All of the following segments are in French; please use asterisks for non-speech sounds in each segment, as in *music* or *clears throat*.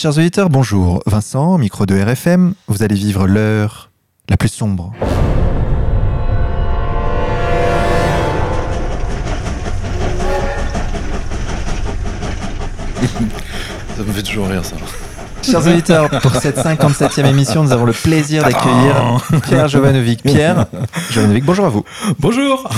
Chers auditeurs, bonjour. Vincent, micro de RFM, vous allez vivre l'heure la plus sombre. *laughs* Ça me fait toujours rire ça. Chers auditeurs, pour cette 57e émission, nous avons le plaisir d'accueillir Pierre Jovanovic. Pierre *laughs* Jovanovic, bonjour à vous. Bonjour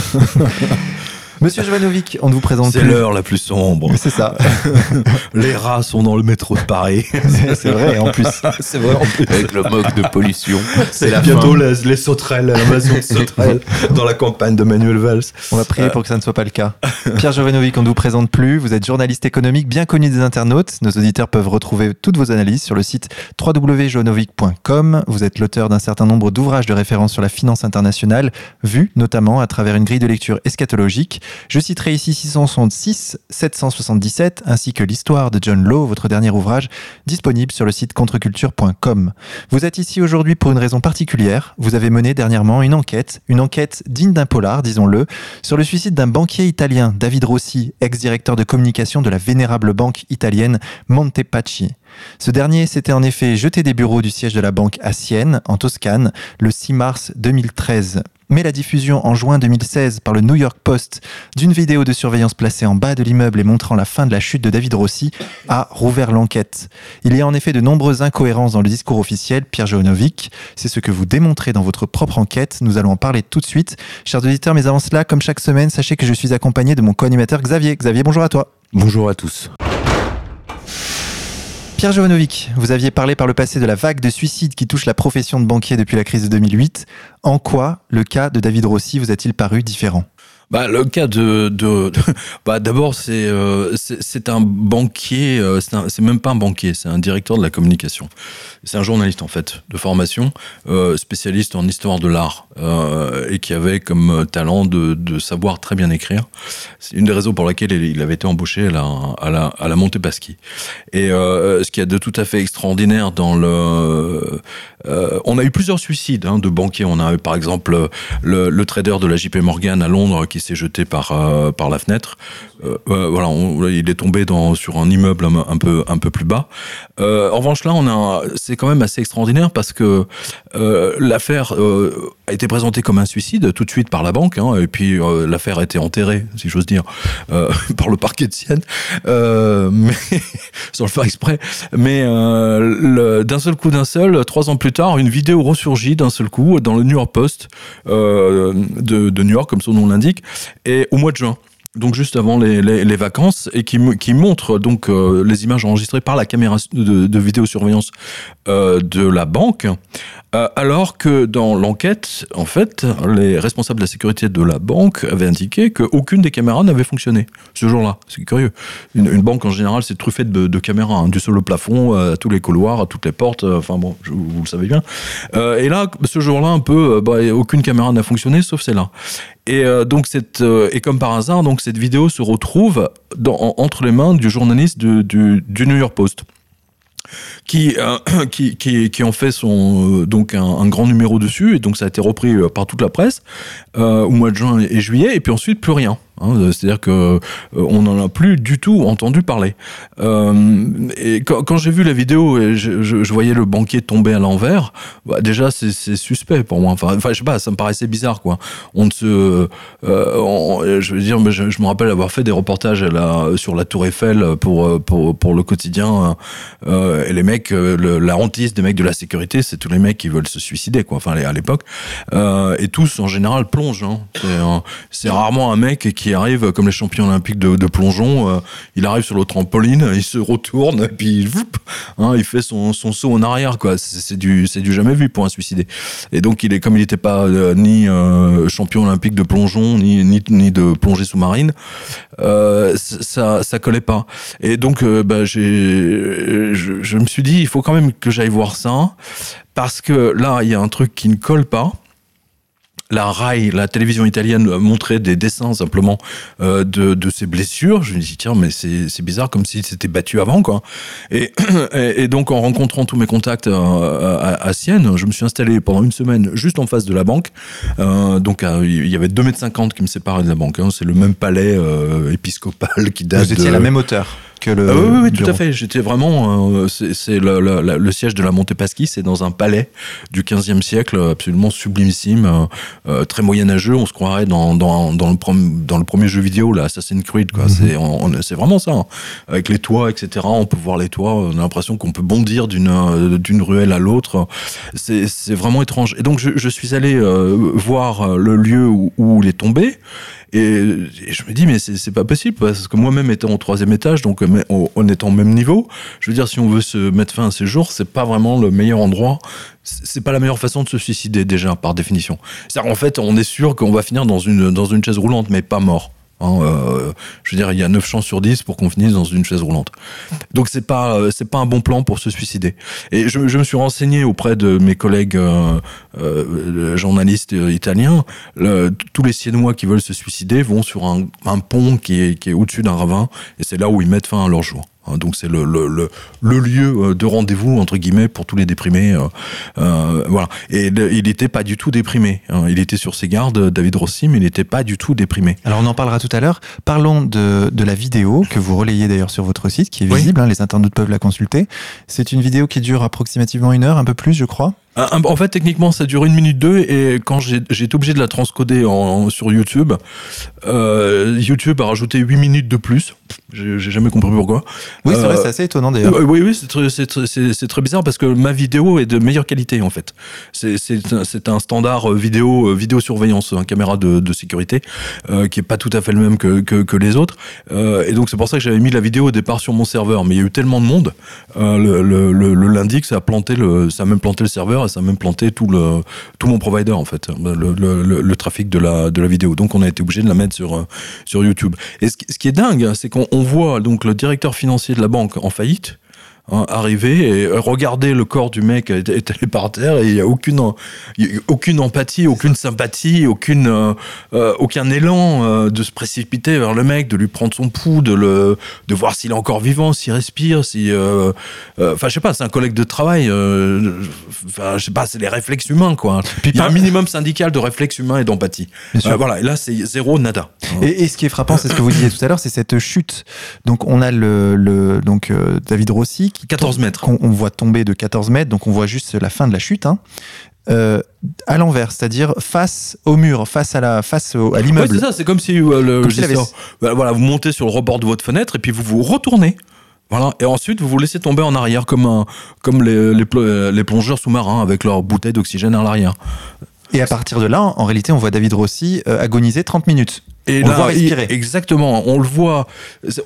Monsieur Jovanovic, on ne vous présente C'est plus. l'heure la plus sombre. *laughs* C'est ça. *laughs* Les rats sont dans le métro de Paris. *laughs* C'est vrai, en plus. C'est vrai en plus. Avec le moque de pollution. C'est bientôt les, les sauterelles, l'invasion de sauterelles dans la campagne de Manuel Valls. On va prier pour que ça ne soit pas le cas. Pierre Jovanovic, on ne vous présente plus. Vous êtes journaliste économique bien connu des internautes. Nos auditeurs peuvent retrouver toutes vos analyses sur le site www.jovanovic.com. Vous êtes l'auteur d'un certain nombre d'ouvrages de référence sur la finance internationale, vus notamment à travers une grille de lecture eschatologique. Je citerai ici 666, 777, ainsi que l'histoire de John Law, votre dernier ouvrage, disponible sur le site contreculture.com. Vous êtes ici aujourd'hui pour une raison particulière. Vous avez mené dernièrement une enquête, une enquête digne d'un polar, disons-le, sur le suicide d'un banquier italien, David Rossi, ex-directeur de communication de la vénérable banque italienne Montepaschi. Ce dernier s'était en effet jeté des bureaux du siège de la banque à Sienne, en Toscane, le 6 mars 2013. Mais la diffusion en juin 2016 par le New York Post d'une vidéo de surveillance placée en bas de l'immeuble et montrant la fin de la chute de David Rossi a rouvert l'enquête. Il y a en effet de nombreuses incohérences dans le discours officiel, Pierre Jovanovic. C'est ce que vous démontrez dans votre propre enquête. Nous allons en parler tout de suite. Chers auditeurs, mais avant cela, comme chaque semaine, sachez que je suis accompagné de mon co-animateur Xavier. Xavier, bonjour à toi. Bonjour à tous. Pierre Jovanovic, vous aviez parlé par le passé de la vague de suicides qui touche la profession de banquier depuis la crise de 2008. En quoi le cas de David Rossi vous a-t-il paru différent? Bah, le cas de, *laughs* bah, d'abord c'est euh, c'est c'est un banquier, euh, c'est même pas un banquier, c'est un directeur de la communication. C'est un journaliste en fait de formation, euh, spécialiste en histoire de l'art et qui avait comme talent de, savoir très bien écrire. C'est une des raisons pour laquelle il avait été embauché à la à la Montepaschi. Et ce qu'il y a de tout à fait extraordinaire dans le, on a eu plusieurs suicides hein, de banquiers. On a eu par exemple le, le trader de la JP Morgan à Londres qui s'est jeté par euh, par la fenêtre. Euh, voilà, il est tombé dans sur un immeuble un, peu un peu plus bas. Euh, en revanche, là, on a, c'est quand même assez extraordinaire parce que l'affaire a été présentée comme un suicide tout de suite par la banque, hein, et puis l'affaire a été enterrée, si j'ose dire, *laughs* par le parquet de Sienne, *laughs* sans le faire exprès. Mais d'un seul coup, d'un seul, trois ans plus tard, une vidéo ressurgit d'un seul coup dans le New York Post de New York, comme son nom l'indique, et au mois de juin. Donc juste avant les, vacances, et qui, qui montre donc euh, les images enregistrées par la caméra de, de vidéosurveillance euh, de la banque, euh, alors que dans l'enquête, en fait, les responsables de la sécurité de la banque avaient indiqué qu'aucune des caméras n'avait fonctionné ce jour-là. C'est curieux. Une, banque en général, c'est truffé de, caméras, hein, du sol au plafond, euh, à tous les couloirs, à toutes les portes. euh, Enfin bon, vous le savez bien. Et là, ce jour-là, un peu, bah, aucune caméra n'a fonctionné, sauf celle-là. Et donc cette et comme par hasard, donc cette vidéo se retrouve entre les mains du journaliste du New York Post. Qui, euh, *clears throat* qui, en fait son, euh, donc un, grand numéro dessus, et donc ça a été repris euh, par toute la presse au mois de juin et juillet, et puis ensuite plus rien. Hein. C'est-à-dire que euh, on n'en a plus du tout entendu parler. Euh, et quand, j'ai vu la vidéo et je, voyais le banquier tomber à l'envers, bah, déjà c'est suspect pour moi. Enfin, je sais pas, ça me paraissait bizarre quoi. On se, euh, je veux dire, je, je me rappelle avoir fait des reportages sur la Tour Eiffel pour pour pour le quotidien. et les mecs, la hantise des mecs de la sécurité, c'est tous les mecs qui veulent se suicider quoi. Enfin, à l'époque, et tous en général plongent. hein. C'est rarement un mec qui arrive comme les champions olympiques de, plongeon. euh, il arrive sur le trampoline, il se retourne, et puis hein, il fait son, son saut en arrière. quoi. C'est du, jamais vu pour un suicidé. Et donc, il est comme il n'était pas euh, ni euh, champion olympique de plongeon, ni, de plongée sous-marine, ça, ça collait pas. Et donc, bah, je me suis dit, il faut quand même que j'aille voir ça, parce que là, il y a un truc qui ne colle pas la RAI, la télévision italienne, montrait des dessins simplement euh, de, de ses blessures. Je me dis tiens, mais c'est bizarre comme s'il s'était battu avant quoi. *clears throat* Et, donc en rencontrant tous mes contacts euh, à, à Sienne, je me suis installé pendant une semaine juste en face de la banque. Euh, donc il y avait 2,50 mètres qui me séparaient de la banque. hein. C'est le même palais euh, épiscopal qui date Vous étiez à la même hauteur. Que le. Ah oui, oui, oui, tout à fait. J'étais vraiment. euh, c'est le, le- le- le siège de la Montepaschi, c'est dans un palais du 15e siècle, absolument sublimissime, euh, euh, très moyenâgeux. On se croirait dans, dans, dans, le, prom- dans le premier jeu vidéo, là, Assassin's Creed. quoi. On- c'est vraiment ça. hein. Avec les toits, etc. On peut voir les toits. On a l'impression qu'on peut bondir d'une euh, ruelle à l'autre. C'est vraiment étrange. Et donc, je, je suis allé euh, voir le lieu où, où il est tombé. Et, je me dis, mais c'est pas possible, parce que moi-même étant au troisième étage, donc on, on est en même niveau, je veux dire, si on veut se mettre fin à ces jours, c'est pas vraiment le meilleur endroit, c'est pas la meilleure façon de se suicider, déjà, par définition. C'est-à-dire, en fait, on est sûr qu'on va finir dans une, dans une chaise roulante, mais pas mort. Hein, euh, je veux dire, il y a 9 chances sur 10 pour qu'on finisse dans une chaise roulante. Donc c'est pas euh, c'est pas un bon plan pour se suicider. Et je, me suis renseigné auprès de mes collègues euh, journalistes italiens. Tous les Siennois qui veulent se suicider vont sur un, un pont qui est, qui est au-dessus d'un ravin, et c'est là où ils mettent fin à leur jour. Hein, Donc c'est le, le, le, le lieu euh, de rendez-vous entre guillemets pour tous les déprimés. euh, euh, voilà. Et il n'était pas du tout déprimé. hein. Il était sur ses gardes, David Rossi, mais il n'était pas du tout déprimé. Alors on en parlera tout à l'heure. Parlons de, de la vidéo que vous relayez d'ailleurs sur votre site, qui est Oui. visible, hein, les internautes peuvent la consulter. C'est une vidéo qui dure approximativement une heure, un peu plus je crois. En fait, techniquement, ça dure une minute deux, et quand j'ai été obligé de la transcoder en, sur YouTube, euh, YouTube a rajouté 8 minutes de plus. J'ai jamais compris pourquoi. Oui, c'est Euh, vrai, c'est assez étonnant d'ailleurs. Euh, oui, oui, c'est très, bizarre parce que ma vidéo est de meilleure qualité en fait. C'est- un- standard euh, vidéo, euh, vidéosurveillance, un caméra de, de sécurité euh, qui est pas tout à fait le même que, que, que les autres. Euh, et donc c'est pour ça que j'avais mis la vidéo au départ sur mon serveur, mais il y a eu tellement de monde euh, le, le, le, le lundi que ça a planté ça a même planté le serveur ça a même planté tout le tout mon provider en fait, le, le, trafic de la de la vidéo. Donc on a été obligé de la mettre sur euh, sur YouTube. Et ce, qui- est dingue, c'est qu'on on voit donc le directeur financier de la banque en faillite hein, arriver et regarder le corps du mec étalé par terre et il y a aucune il y a aucune empathie, aucune sympathie, aucune euh, euh, aucun élan euh, de se précipiter vers le mec, de lui prendre son pouls, de le de voir s'il est encore vivant, s'il respire, si euh, euh, enfin je sais pas, c'est un collègue de travail enfin je sais pas, c'est les réflexes humains quoi. il y a un minimum syndical de réflexes humains et d'empathie. Voilà, et là c'est zéro nada. Et, et ce qui est frappant, c'est ce que vous disiez tout à l'heure, c'est cette chute. Donc on a le, le donc David Rossi qui 14 mètres. qu'on on voit tomber de 14 mètres, donc on voit juste la fin de la chute. Hein. Euh, à l'envers, c'est-à-dire face au mur, face à la face au- à Ouais, l'immeuble. c'est ça, c'est comme si euh, le Comme ça, voilà, vous montez sur le rebord de votre fenêtre et puis vous vous retournez. Voilà, et ensuite vous vous laissez tomber en arrière comme un, comme les, les plongeurs sous-marins avec leur bouteille d'oxygène à l'arrière. Et à partir de là, en réalité, on voit David Rossi euh, agoniser 30 minutes. Et On le voit respirer. il- exactement, on le voit,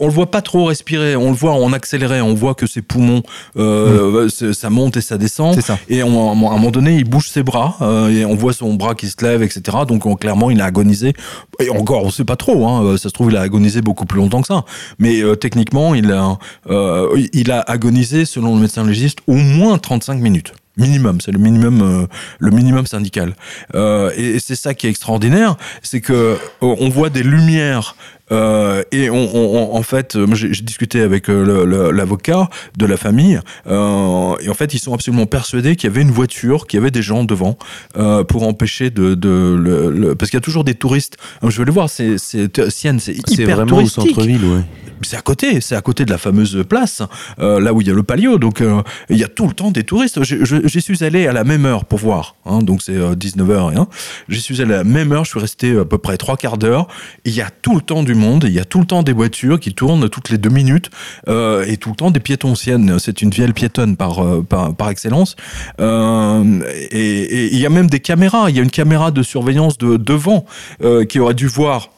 on le voit pas trop respirer, on le voit en accéléré, on voit que ses poumons, euh, c'est- ça monte et ça descend. Ça. Et on- à un moment donné, il bouge ses bras euh, et on voit son bras qui se lève, etc. Donc on- clairement, il a agonisé. Et encore, on sait pas trop. Hein, euh, ça se trouve, il a agonisé beaucoup plus longtemps que ça. Mais euh, techniquement, il a, euh, il a agonisé, selon le médecin légiste, au moins 35 minutes. Minimum, c'est le minimum, euh, le minimum syndical. Euh, et c'est ça qui est extraordinaire, c'est que euh, on voit des lumières euh, et on, on- on- en fait, euh, j'ai discuté avec euh, l'avocat de la famille euh, et en fait, ils sont absolument persuadés qu'il y avait une voiture, qu'il y avait des gens devant euh, pour empêcher de, de le, le- parce qu'il y a toujours des touristes. Je vais le voir, c'est c'est Sienne, c'est C'est hyper vraiment au touristique. centre-ville, ouais. C'est à côté, c'est à côté de la fameuse place, là où il y a le palio. Donc il y a tout le temps des touristes. J'y suis allé à la même heure pour voir. hein, donc c'est 19h. Hein. J'y suis allé à la même heure. Je suis resté à peu près trois quarts d'heure. Il y a tout le temps du monde. Il y a tout le temps des voitures qui tournent toutes les deux minutes euh, et tout le temps des piétons siennes. C'est une vielle piétonne par, euh, par, par excellence. Euh, et, il y a même des caméras. Il y a une caméra de surveillance de devant euh, qui aurait dû voir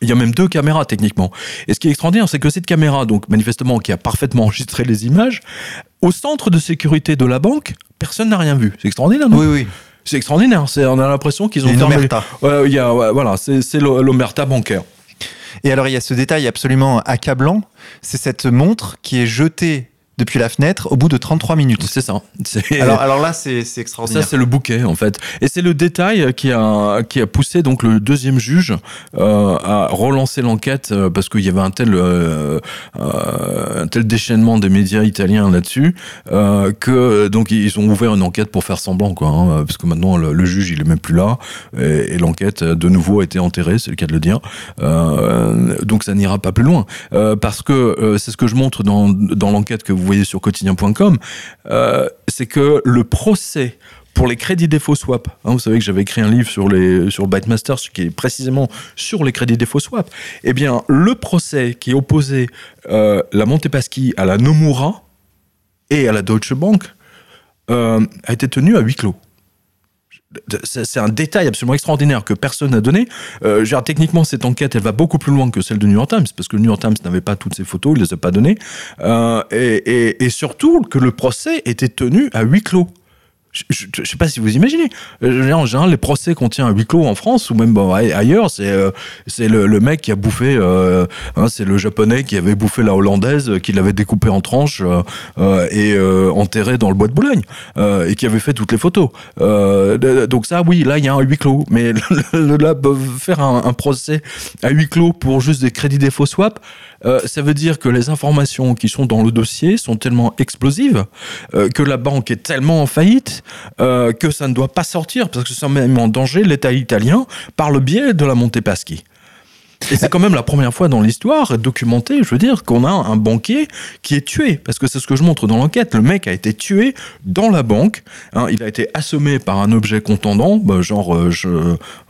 il y a même deux caméras techniquement. Et ce qui est extraordinaire, c'est que cette caméra, donc manifestement, qui a parfaitement enregistré les images, au centre de sécurité de la banque, personne n'a rien vu. C'est extraordinaire, non? Oui, oui. C'est extraordinaire. On a l'impression qu'ils ont une fermé- il y a, ouais, voilà, c'est, c'est l'o- l'omerta bancaire. Et alors, il y a ce détail absolument accablant, c'est cette montre qui est jetée depuis la fenêtre au bout de 33 minutes. C'est ça. *laughs* Alors, alors là, c'est c'est Ça, extraordinaire. c'est le bouquet, en fait. Et c'est le détail qui a, qui a poussé donc le deuxième juge euh, à relancer l'enquête euh, parce qu'il y avait un tel, euh, euh, un tel déchaînement des médias italiens là-dessus euh, que donc ils ont ouvert une enquête pour faire semblant, quoi. hein, parce que maintenant le, le juge il est même plus là et, et l'enquête de nouveau a été enterrée, c'est le cas de le dire. Donc ça n'ira pas plus loin parce que c'est ce que je montre dans, dans l'enquête que vous voyez sur quotidien.com, euh, c'est que le procès pour les crédits défaut swap, hein, vous savez que j'avais écrit un livre sur les sur Bytemaster qui est précisément sur les crédits défaut swap. Eh bien, le procès qui opposait euh, la Montepaschi à la Nomura et à la Deutsche Bank euh, a été tenu à huis clos. C'est un détail absolument extraordinaire que personne n'a donné. Euh, dire, techniquement, cette enquête, elle va beaucoup plus loin que celle du New York Times, parce que New York Times n'avait pas toutes ces photos, il les a pas données. Euh, et, et- et surtout que le procès était tenu à huis clos. Je ne sais pas si vous imaginez. Euh, En général, les procès qu'on tient à huis clos en France ou même ailleurs, c'est euh, le, mec qui a bouffé, euh, hein, c'est le japonais qui avait bouffé la hollandaise, qui l'avait découpée en tranches et euh, enterré dans le bois de Boulogne et qui avait fait toutes les photos. Donc ça, oui, là, il y a un huis clos. Mais *laughs* là, faire un, un procès à huis clos pour juste des crédits défaut swap, euh, ça veut dire que les informations qui sont dans le dossier sont tellement explosives euh, que la banque est tellement en faillite euh, que ça ne doit pas sortir parce que ça met en danger l'État italien par le biais de la Montepaschi. Et c'est quand même la première fois dans l'histoire documentée, je veux dire, qu'on a un banquier qui est tué. Parce que c'est ce que je montre dans l'enquête. Le mec a été tué dans la banque. hein. il a été assommé par un objet contendant, bah, genre euh, je-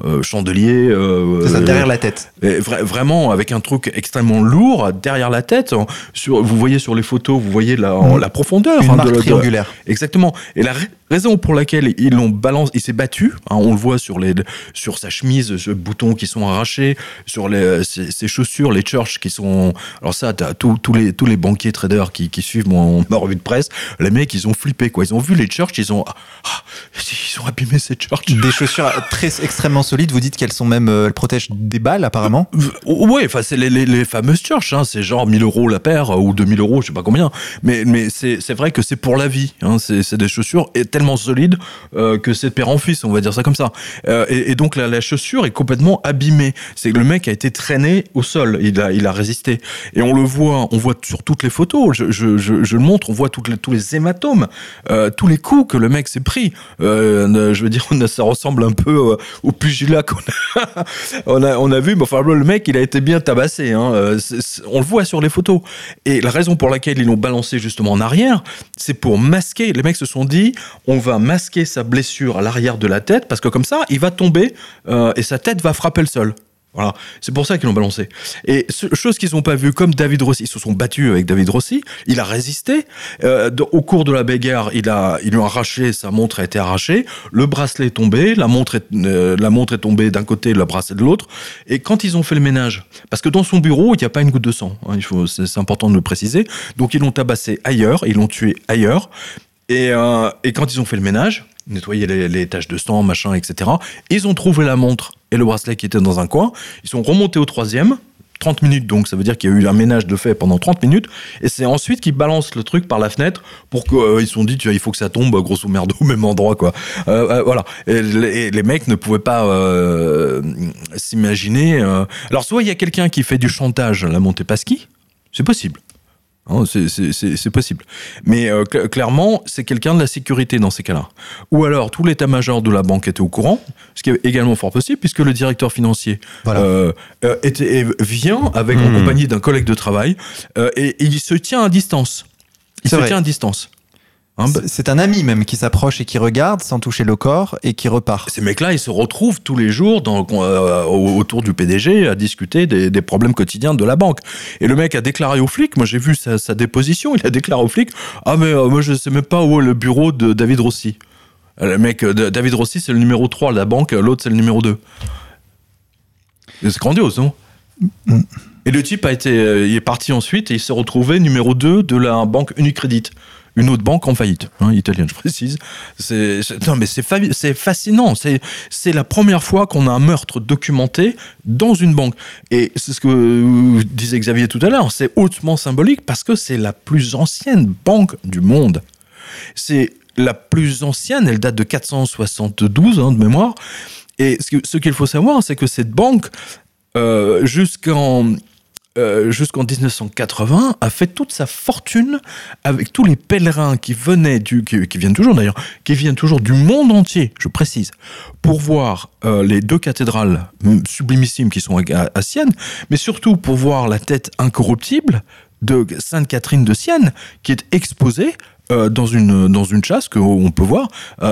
euh, chandelier. euh, C'est ça, derrière la tête. vra- vraiment avec un truc extrêmement lourd derrière la tête. En- Sur, vous voyez sur les photos, vous voyez la, Mm. la profondeur. Une hein, marque de la- de- triangulaire. Exactement. Et la ra- raison pour laquelle ils l'ont balancé, il s'est battu. hein, on le voit sur les, sur sa chemise, ce bouton qui sont arrachés, sur les, ses, ses chaussures, les church qui sont. Alors ça, tous les tous les banquiers traders qui, qui suivent mon *laughs* ma revue de presse. Les mecs, ils ont flippé quoi. Ils ont vu les church, ils ont, ah, ils ont abîmé ces church. Des chaussures très extrêmement solides. Vous dites qu'elles sont même, euh, elles protègent des balles apparemment. Ouais, enfin c'est les, les, les fameuses church, hein, c'est genre 1000 euros la paire euh, ou 2000 euros, je sais pas combien. Mais, mais c'est vrai que c'est pour la vie. Hein, c'est des chaussures tellement solides euh, que c'est de père en fils, on va dire ça comme ça. Euh, et, et donc la, la chaussure est complètement abîmée. C'est que le mec a été traîné au sol, il a, résisté. Et on le voit, on voit sur toutes les photos, je, le montre, on voit tous les hématomes, euh, tous les coups que le mec s'est pris. Euh, je veux dire, *laughs* ça ressemble un peu euh, au pugilat qu'on *laughs* a, on a, vu, mais enfin, le mec, il a été bien tabassé. Hein. On le voit sur les photos. Et la raison pour laquelle ils l'ont balancé justement en arrière, c'est pour masquer. Les mecs se sont dit, on va masquer sa blessure à l'arrière de la tête, parce que comme ça, il va tomber et sa tête va frapper le sol. Voilà, c'est pour ça qu'ils l'ont balancé. Et chose qu'ils n'ont pas vu, comme David Rossi, ils se sont battus avec David Rossi, il a résisté. Euh, au cours de la bagarre, il a, ils lui arraché, sa montre a été arrachée, le bracelet est tombé, la montre est, euh, la montre est tombée d'un côté, le bracelet de l'autre. Et quand ils ont fait le ménage, parce que dans son bureau, il n'y a pas une goutte de sang, hein, il faut, c'est, important de le préciser. Donc ils l'ont tabassé ailleurs, ils l'ont tué ailleurs. Et, euh, et quand ils ont fait le ménage, nettoyer les, taches de sang, machin, etc., ils ont trouvé la montre et le bracelet qui étaient dans un coin. Ils sont remontés au troisième. 30 minutes, donc ça veut dire qu'il y a eu un ménage de fait pendant 30 minutes, et c'est ensuite qu'ils balancent le truc par la fenêtre pour qu'ils se sont dit, tu vois, il faut que ça tombe, grosso merdo, au même endroit, quoi. Euh, euh, voilà. Et les, mecs ne pouvaient pas euh, s'imaginer. euh. Alors, soit il y a quelqu'un qui fait du chantage à la Montepaschi, c'est possible. Hein, c'est- possible. Mais euh, cl- clairement, c'est quelqu'un de la sécurité dans ces cas-là. Ou alors, tout l'état-major de la banque était au courant, ce qui est également fort possible, puisque le directeur financier Voilà. euh, euh, était, vient avec en Mhm. compagnie d'un collègue de travail, euh, et, et il se tient à distance. Il se vrai. tient à distance. Hein, bah, C'est- un ami même qui s'approche et qui regarde sans toucher le corps et qui repart. ces mecs-là, ils se retrouvent tous les jours dans, euh, au- autour du PDG à discuter des, des problèmes quotidiens de la banque. Et le mec a déclaré aux flics, moi j'ai vu sa, sa déposition, *laughs* il a déclaré aux flics, ah mais euh, moi je sais même pas où est le bureau de David Rossi. Le mec, euh, David Rossi c'est le numéro 3 de la banque, l'autre c'est le numéro 2. Et C'est grandiose, non? Mm. Et le type a été, il est parti ensuite et il s'est retrouvé numéro 2 de la banque Unicredit. Une autre banque en faillite, hein, italienne, je précise. C'est, non, mais c'est, fa- c'est fascinant. C'est, la première fois qu'on a un meurtre documenté dans une banque. Et c'est ce que euh, disait Xavier tout à l'heure. C'est hautement symbolique parce que c'est la plus ancienne banque du monde. C'est la plus ancienne, elle date de 472 hein, de mémoire. Et ce qu'il faut savoir, c'est que cette banque, euh, jusqu'en euh, jusqu'en 1980, a fait toute sa fortune avec tous les pèlerins qui venaient qui, viennent toujours d'ailleurs, qui viennent toujours du monde entier, je précise, pour voir euh, les deux cathédrales mm, sublimissimes qui sont à, Sienne, mais surtout pour voir la tête incorruptible de Sainte Catherine de Sienne, qui est exposée euh, dans une dans une chasse que on peut voir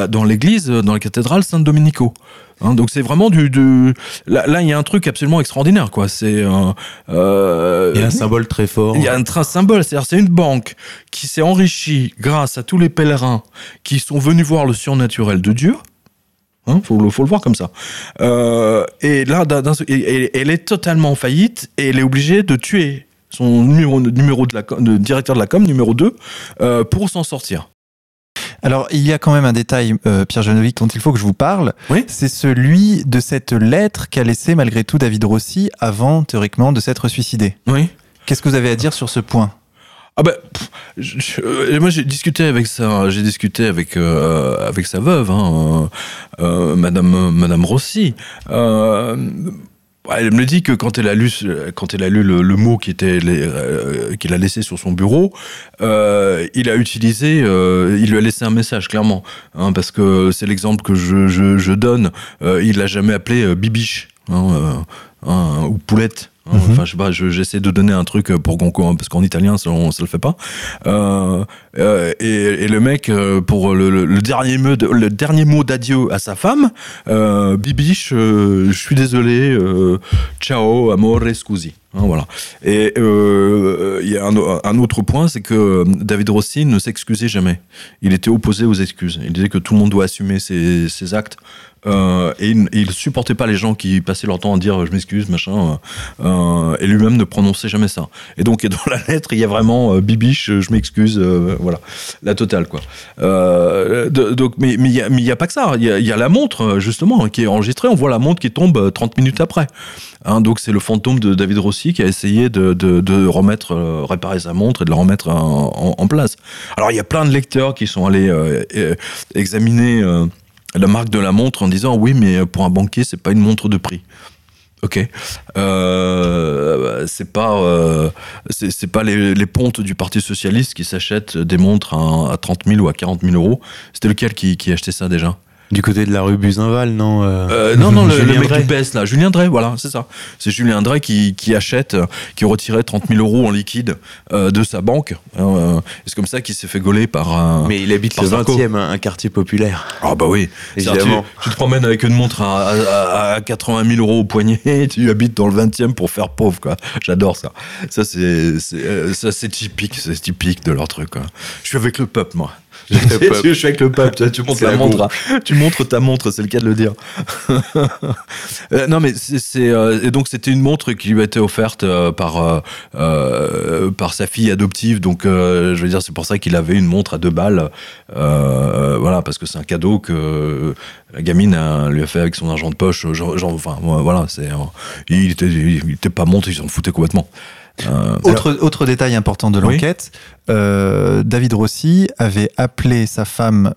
dans l'église, dans la cathédrale Saint-Domenico. Hein, donc c'est vraiment du, du- là il y a un truc absolument extraordinaire quoi. C'est euh, euh, Il y a un symbole très fort. il y a un train symbole, c'est-à-dire c'est une banque qui s'est enrichie grâce à tous les pèlerins qui sont venus voir le surnaturel de Dieu. Hein, faut, le, faut le voir comme ça. Euh, et là, elle est totalement en faillite et elle est obligée de tuer son numéro, numéro de, la, com- de directeur de la com, numéro 2, euh, pour s'en sortir. Alors, il y a quand même un détail, euh, Pierre Janovic, dont il faut que je vous parle. Oui. C'est celui de cette lettre qu'a laissée malgré tout David Rossi avant, théoriquement, de s'être suicidé. Oui. Qu'est-ce que vous avez à dire sur ce point? Ah ben, pff, je- je- moi j'ai discuté avec sa, j'ai discuté avec euh, avec sa veuve, hein, euh, Madame Madame Rossi. Euh, elle me dit que quand elle a lu quand elle a lu le, mot qui était euh, qu'il a laissé sur son bureau, euh, il a utilisé, euh, il lui a laissé un message clairement, hein, parce que c'est l'exemple que je, donne. Il l'a jamais appelé bibiche hein, hein, ou poulette. Hein. Mhm. Enfin, je sais pas, je- j'essaie de donner un truc pour qu'on, parce qu'en italien, ça, on, ça le fait pas. Euh, euh, et, et le mec, euh, pour le, le- le dernier mot, de- le dernier mot d'adieu à sa femme, euh, bibiche, je suis désolé, ciao, amore, scusi. Hein, voilà. Et euh, il y a un, autre point, c'est que David Rossi ne s'excusait jamais. Il était opposé aux excuses. Il disait que tout le monde doit assumer ses, actes. Euh, et il, il supportait pas les gens qui passaient leur temps à dire je m'excuse, machin. Euh, et lui-même ne prononçait jamais ça. Et donc, dans la lettre, il y a vraiment euh, bibiche, je m'excuse, euh, voilà, la totale, quoi. Euh, donc, mais il mais il y a pas que ça. Il y a, la montre, euh, justement, qui est enregistrée. On voit la montre qui tombe euh, 30 minutes après. Hein, donc, c'est le fantôme de David Rossi qui a essayé de, de, remettre, euh, réparer sa montre et de la remettre en, en- place. Alors, il y a plein de lecteurs qui sont allés euh, euh, examiner euh, la marque de la montre en disant oui, mais pour un banquier, c'est pas une montre de prix. Ok, euh, c'est pas euh, c'est pas les, pontes du Parti socialiste qui s'achètent des montres à, à 30 000 ou à 40 000 euros. C'était lequel qui, qui achetait ça déjà? Du côté de la rue Buzinval, non euh, Euh, Non, non, le, le mec Drey. du PS là, Julien Drey, voilà, c'est ça. C'est Julien Drey qui, qui achète, euh, qui retirait 30 000 euros en liquide euh, de sa banque. Euh, et c'est comme ça qu'il s'est fait gauler par un. Mais il habite le Sarko. 20 e un quartier populaire. Ah bah oui, Évidemment. Tu, tu te promènes avec une montre à, à- à 80 000 euros au poignet, *laughs* et tu habites dans le 20e pour faire pauvre, quoi. J'adore ça. Ça, c'est, c'est, ça, c'est typique, c'est typique de leur truc, quoi. Je suis avec le peuple, moi. Je, suis avec le peuple. Tu, tu montres la la montre, hein. tu montres ta montre, c'est le cas de le dire. *laughs* Euh, non, mais c'est, euh, et donc c'était une montre qui lui a été offerte euh, par par sa fille adoptive. Donc, je veux dire, c'est pour ça qu'il avait une montre à deux balles. Voilà, parce que c'est un cadeau que la gamine a- lui a fait avec son argent de poche. Genre, genre, enfin, voilà, c'est, euh, il était, il était pas montré, il s'en foutait complètement. Euh, Autre, autre détail important de Oui. l'enquête, euh, David Rossi avait appelé sa femme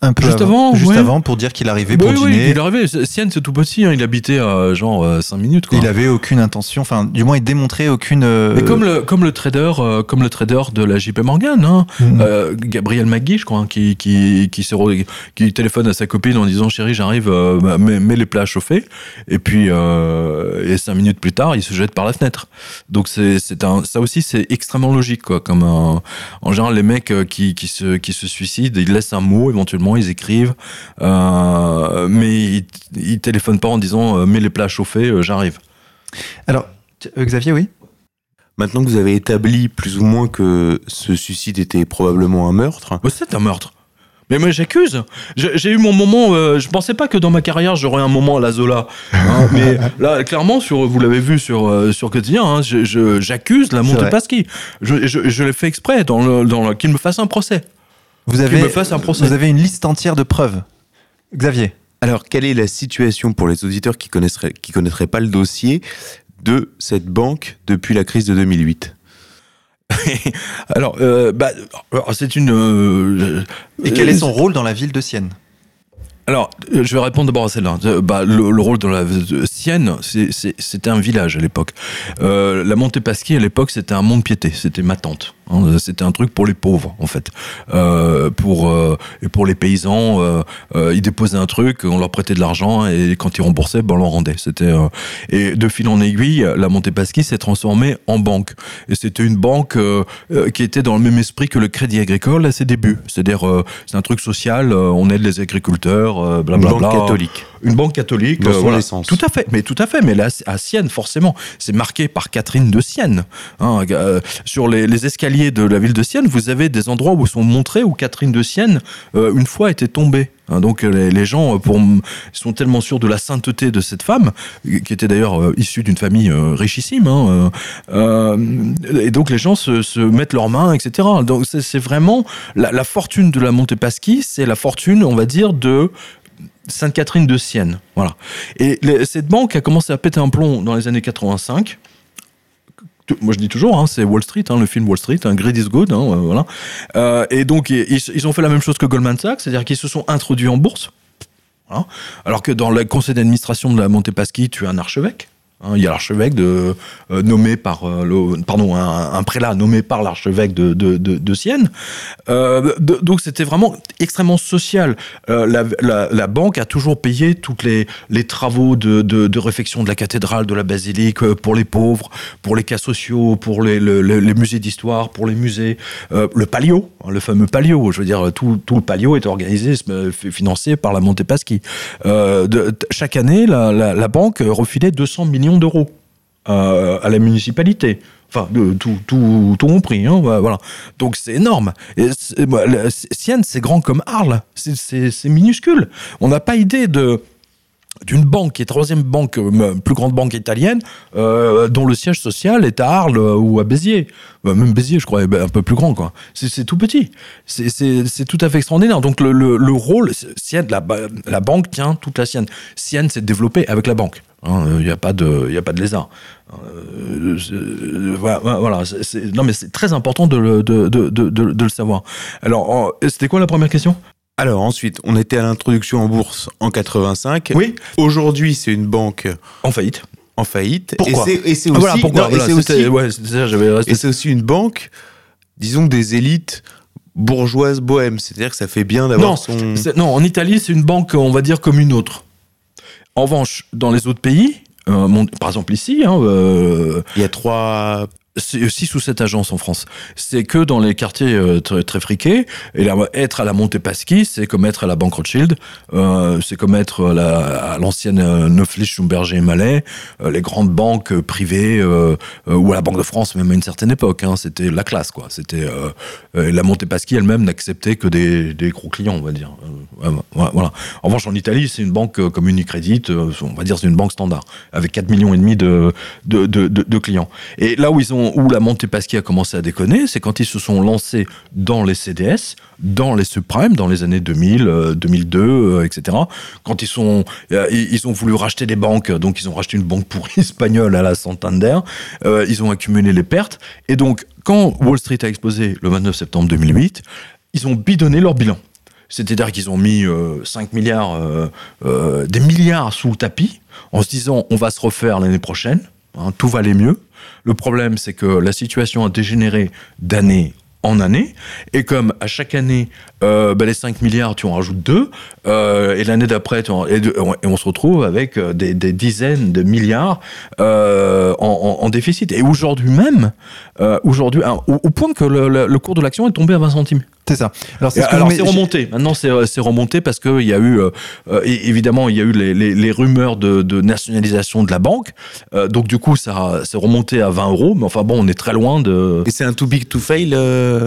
un peu Juste avant, juste ouais. avant pour dire qu'il arrivait oui, pour oui, dîner. il est arrivé. Sienne, c'est tout petit. hein, il habitait à genre 5 minutes. Quoi. Il avait aucune intention, enfin, du moins, il démontrait aucune. euh, Mais comme le, comme le trader, euh, comme le trader de la JP Morgan, hein, euh, Gabriel Magui, je crois, hein, qui, qui, qui, se re- qui téléphone à sa copine en disant chérie, j'arrive, euh, bah, mets, mets les plats à chauffer. Et puis, euh, et cinq minutes plus tard, il se jette par la fenêtre. Donc c'est, c'est un, ça aussi, c'est extrêmement logique, quoi. Comme un- en général, les mecs euh, qui, qui se, qui se suicident, ils laissent un mot, éventuellement, ils écrivent, euh, mais ils, ils téléphonent pas en disant euh, mets les plats à chauffer, euh, j'arrive. Alors, Xavier, oui? Maintenant que vous avez établi plus ou moins que ce suicide était probablement un meurtre, Ouais, c'est un meurtre. Mais moi j'accuse. J'ai eu mon moment. euh, je pensais pas que dans ma carrière j'aurais un moment à la Zola. hein, *laughs* mais là, clairement, sur, vous l'avez vu sur euh, sur quotidien, hein, j'accuse la. Montepaschi. Je, je, je l'ai fait exprès dans le, dans le- qu'il me fasse un procès. Vous avez, me fasse un procès. vous avez une liste entière de preuves. Xavier Alors, quelle est la situation pour les auditeurs qui connaîtraient, qui connaîtraient pas le dossier de cette banque depuis la crise de 2008 *laughs* Alors, euh, bah, alors, c'est une. euh, Et quel est euh, son rôle dans la ville de Sienne? Alors, euh, je vais répondre d'abord à celle-là. Euh, Bah, le, le rôle de la de Sienne, c'était un village à l'époque. Euh, la Montepaschi, à l'époque, c'était un mont de piété. C'était ma tante. Hein. C'était un truc pour les pauvres, en fait. Euh, pour, euh, et pour les paysans, euh, euh, ils déposaient un truc, on leur prêtait de l'argent, et quand ils remboursaient, ben, on leur rendait. C'était, euh, et de fil en aiguille, la Montepaschi s'est transformée en banque. Et c'était une banque euh, euh, qui était dans le même esprit que le Crédit Agricole à ses débuts. C'est-à-dire, euh, c'est un truc social, euh, on aide les agriculteurs, euh, blablabla. banque catholique. Une banque catholique. Dans euh, son voilà. essence. Tout à fait, mais tout à fait. Mais là, à Sienne, forcément, c'est marqué par Catherine de Sienne. Hein, euh, sur les, les escaliers de la ville de Sienne, vous avez des endroits où sont montrés où Catherine de Sienne, euh, une fois, était tombée. Hein, donc les, gens pour, sont tellement sûrs de la sainteté de cette femme, qui était d'ailleurs issue d'une famille richissime. hein, euh, et donc les gens se, se mettent leurs mains, etc. Donc c'est c'est vraiment la, la fortune de la Montepaschi, c'est la fortune, on va dire, de Sainte-Catherine de Sienne. Voilà. Et cette banque a commencé à péter un plomb dans les années 85. Tout- Moi, je dis toujours, hein, c'est Wall Street, hein, le film Wall Street, un Greed is good, hein, euh, voilà. Euh, et donc, ils, ont fait la même chose que Goldman Sachs, c'est-à-dire qu'ils se sont introduits en bourse. Alors que dans le conseil d'administration de la Montepaschi, tu as un archevêque. Hein, il y a l'archevêque euh, nommé par euh, le, pardon un, prélat nommé par l'archevêque de, de, de, de Sienne. Euh, donc c'était vraiment extrêmement social. La, banque a toujours payé toutes les, les travaux de, de, réfection de la cathédrale, de la basilique, pour les pauvres, pour les cas sociaux, pour les, le- le- les musées d'histoire, pour les musées. Le palio, hein, le fameux palio, je veux dire, tout, tout le palio est organisé, financé par la Montepaschi. Chaque année, la, la banque refilait 200 millions d'euros euh, à la municipalité. Enfin, de, tout, tout, tout compris. Hein, voilà. Donc c'est énorme. Sienne, c'est grand comme Arles. C'est minuscule. On n'a pas idée de d'une banque qui est troisième banque, euh, plus grande banque italienne, euh, dont le siège social est à Arles euh, ou à Béziers. Euh, même Béziers, je crois, est un peu plus grand. quoi. C'est tout petit. C'est- tout à fait extraordinaire. Donc le, le, le rôle, Sienne, la, ba- la banque tient toute la Sienne. Sienne s'est développée avec la banque. Il n'y a pas de, de lézard. Voilà, non mais c'est très important de le, de, de, de, de- le savoir. Alors, c'était quoi la première question? Alors ensuite, on était à l'introduction en bourse en 85. Oui. Aujourd'hui, c'est une banque En faillite. en faillite. Pourquoi Et c'est- Ah, aussi, voilà pourquoi. non, aussi, ouais, c'était ça, j'avais resté et c'est aussi une banque, disons, des élites bourgeoises bohèmes. C'est-à-dire que ça fait bien Non, d'avoir son. c'est- non, en Italie, c'est une banque, on va dire, comme une autre. En revanche, dans les autres pays, euh, mon- par exemple ici, hein, euh, Il y a trois. C'est 6 ou 7 agences en France. C'est que dans les quartiers euh, très, très friqués. Être à la Montepaschi, c'est comme être à la Banque Rothschild. Euh, c'est comme être à la- à l'ancienne euh, Neuflich, Schumberger et euh, les grandes banques privées, ou à la Banque de France, même à une certaine époque. hein, c'était la classe, quoi. C'était la Montepaschi elle-même n'acceptait que des, gros clients, on va dire. Voilà. En revanche, en Italie, c'est une banque comme Unicredit. on va dire c'est une banque standard avec 4 millions et demi de, de, de, de- de clients. Et là où ils ont, où la Montepaschi a commencé à déconner, c'est quand ils se sont lancés dans les CDS, dans les subprimes, dans les années 2000, euh, 2002, euh, etc. Quand ils sont, euh, ils ont voulu racheter des banques, donc ils ont racheté une banque pourrie *laughs* espagnole à la Santander. euh, ils ont accumulé les pertes. Et donc, quand Wall Street a explosé le 29 septembre 2008, ils ont bidonné leur bilan. C'est-à-dire qu'ils ont mis euh, 5 milliards, euh, des milliards sous le tapis, en se disant on va se refaire l'année prochaine, hein, tout va aller mieux. Le problème, c'est que la situation a dégénéré d'année en année, et comme à chaque année, euh, ben, les 5 milliards, tu en rajoutes 2, et l'année d'après, on se retrouve avec euh, des, dizaines de milliards euh, en, déficit. Et aujourd'hui même, euh, aujourd'hui, hein, au, point que le cours de l'action est tombé à 20 centimes. C'est ça. Alors c'est remonté. Maintenant c'est remonté parce qu'il y a eu évidemment il y a eu les, les, rumeurs de, de, nationalisation de la banque. donc du coup ça s'est remonté à 20 euros. Mais enfin bon on est très loin de. Et c'est un too big to fail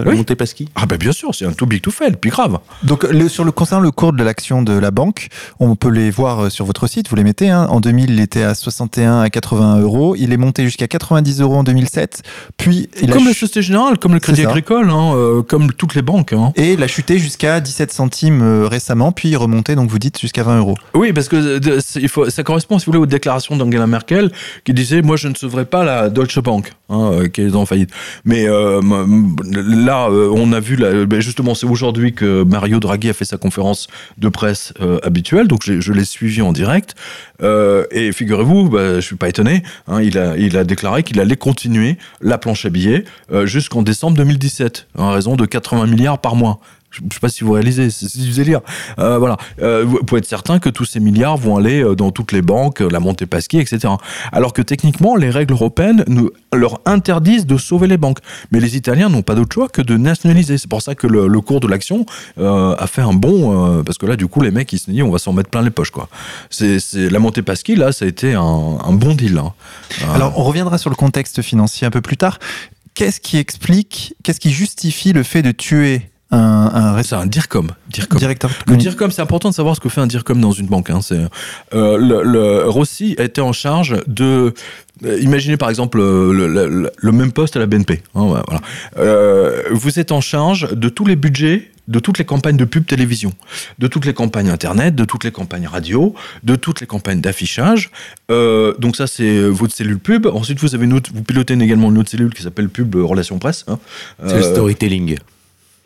oui. Montepaschi Ah ben bien sûr c'est un too big to fail. Puis grave. Donc le, sur le concernant le cours de l'action de la banque, on peut les voir sur votre site. Vous les mettez. Hein. En 2000 il était à 61 à 80 euros. Il est monté jusqu'à 90 euros en 2007. Puis il comme la Société Générale, comme le Crédit Agricole, hein, euh, comme toutes les banques. Et il a chuté jusqu'à 17 centimes euh, récemment, puis il remontait, donc vous dites, jusqu'à 20 euros. Oui, parce que euh, il faut, ça correspond, si vous voulez, aux déclarations d'Angela Merkel, qui disait Moi, je ne sauverai pas la Deutsche Bank, hein, qui est en faillite. Mais là, on a vu, ben, justement, c'est aujourd'hui que Mario Draghi a fait sa conférence de presse habituelle, donc je l'ai suivi en direct. et figurez-vous, bah, je suis pas étonné, il, a, il a déclaré qu'il allait continuer la planche à billets jusqu'en décembre 2017, en raison de 80 milliards par mois. Je ne sais pas si vous réalisez, c'est du délire. Euh, voilà, euh, vous être certain que tous ces milliards vont aller euh, dans toutes les banques, la Montepaschi, etc. Alors que techniquement, les règles européennes leur interdisent de sauver les banques. Mais les Italiens n'ont pas d'autre choix que de nationaliser. C'est pour ça que le, cours de l'action a fait un bon, parce que là, du coup, les mecs ils se disent, on va s'en mettre plein les poches, quoi. C'est la Montepaschi là, ça a été un, bon deal. Hein. Alors, on reviendra sur le contexte financier un peu plus tard qu'est-ce qui explique, qu'est-ce qui justifie le fait de tuer un, un, c'est un DIRCOM. DIRCOM. Directeur. Le DIRCOM, c'est important de savoir ce que fait un DIRCOM dans une banque. Hein. C'est, euh, le, Rossi été en charge de. Euh, imaginez par exemple le, le, même poste à la BNP. Hein, voilà. euh, vous êtes en charge de tous les budgets de toutes les campagnes de pub télévision, de toutes les campagnes internet, de toutes les campagnes radio, de toutes les campagnes d'affichage. Euh, donc ça, c'est votre cellule pub. Ensuite, vous avez une autre, vous pilotez également une autre cellule qui s'appelle pub relations presse. Hein. C'est le storytelling.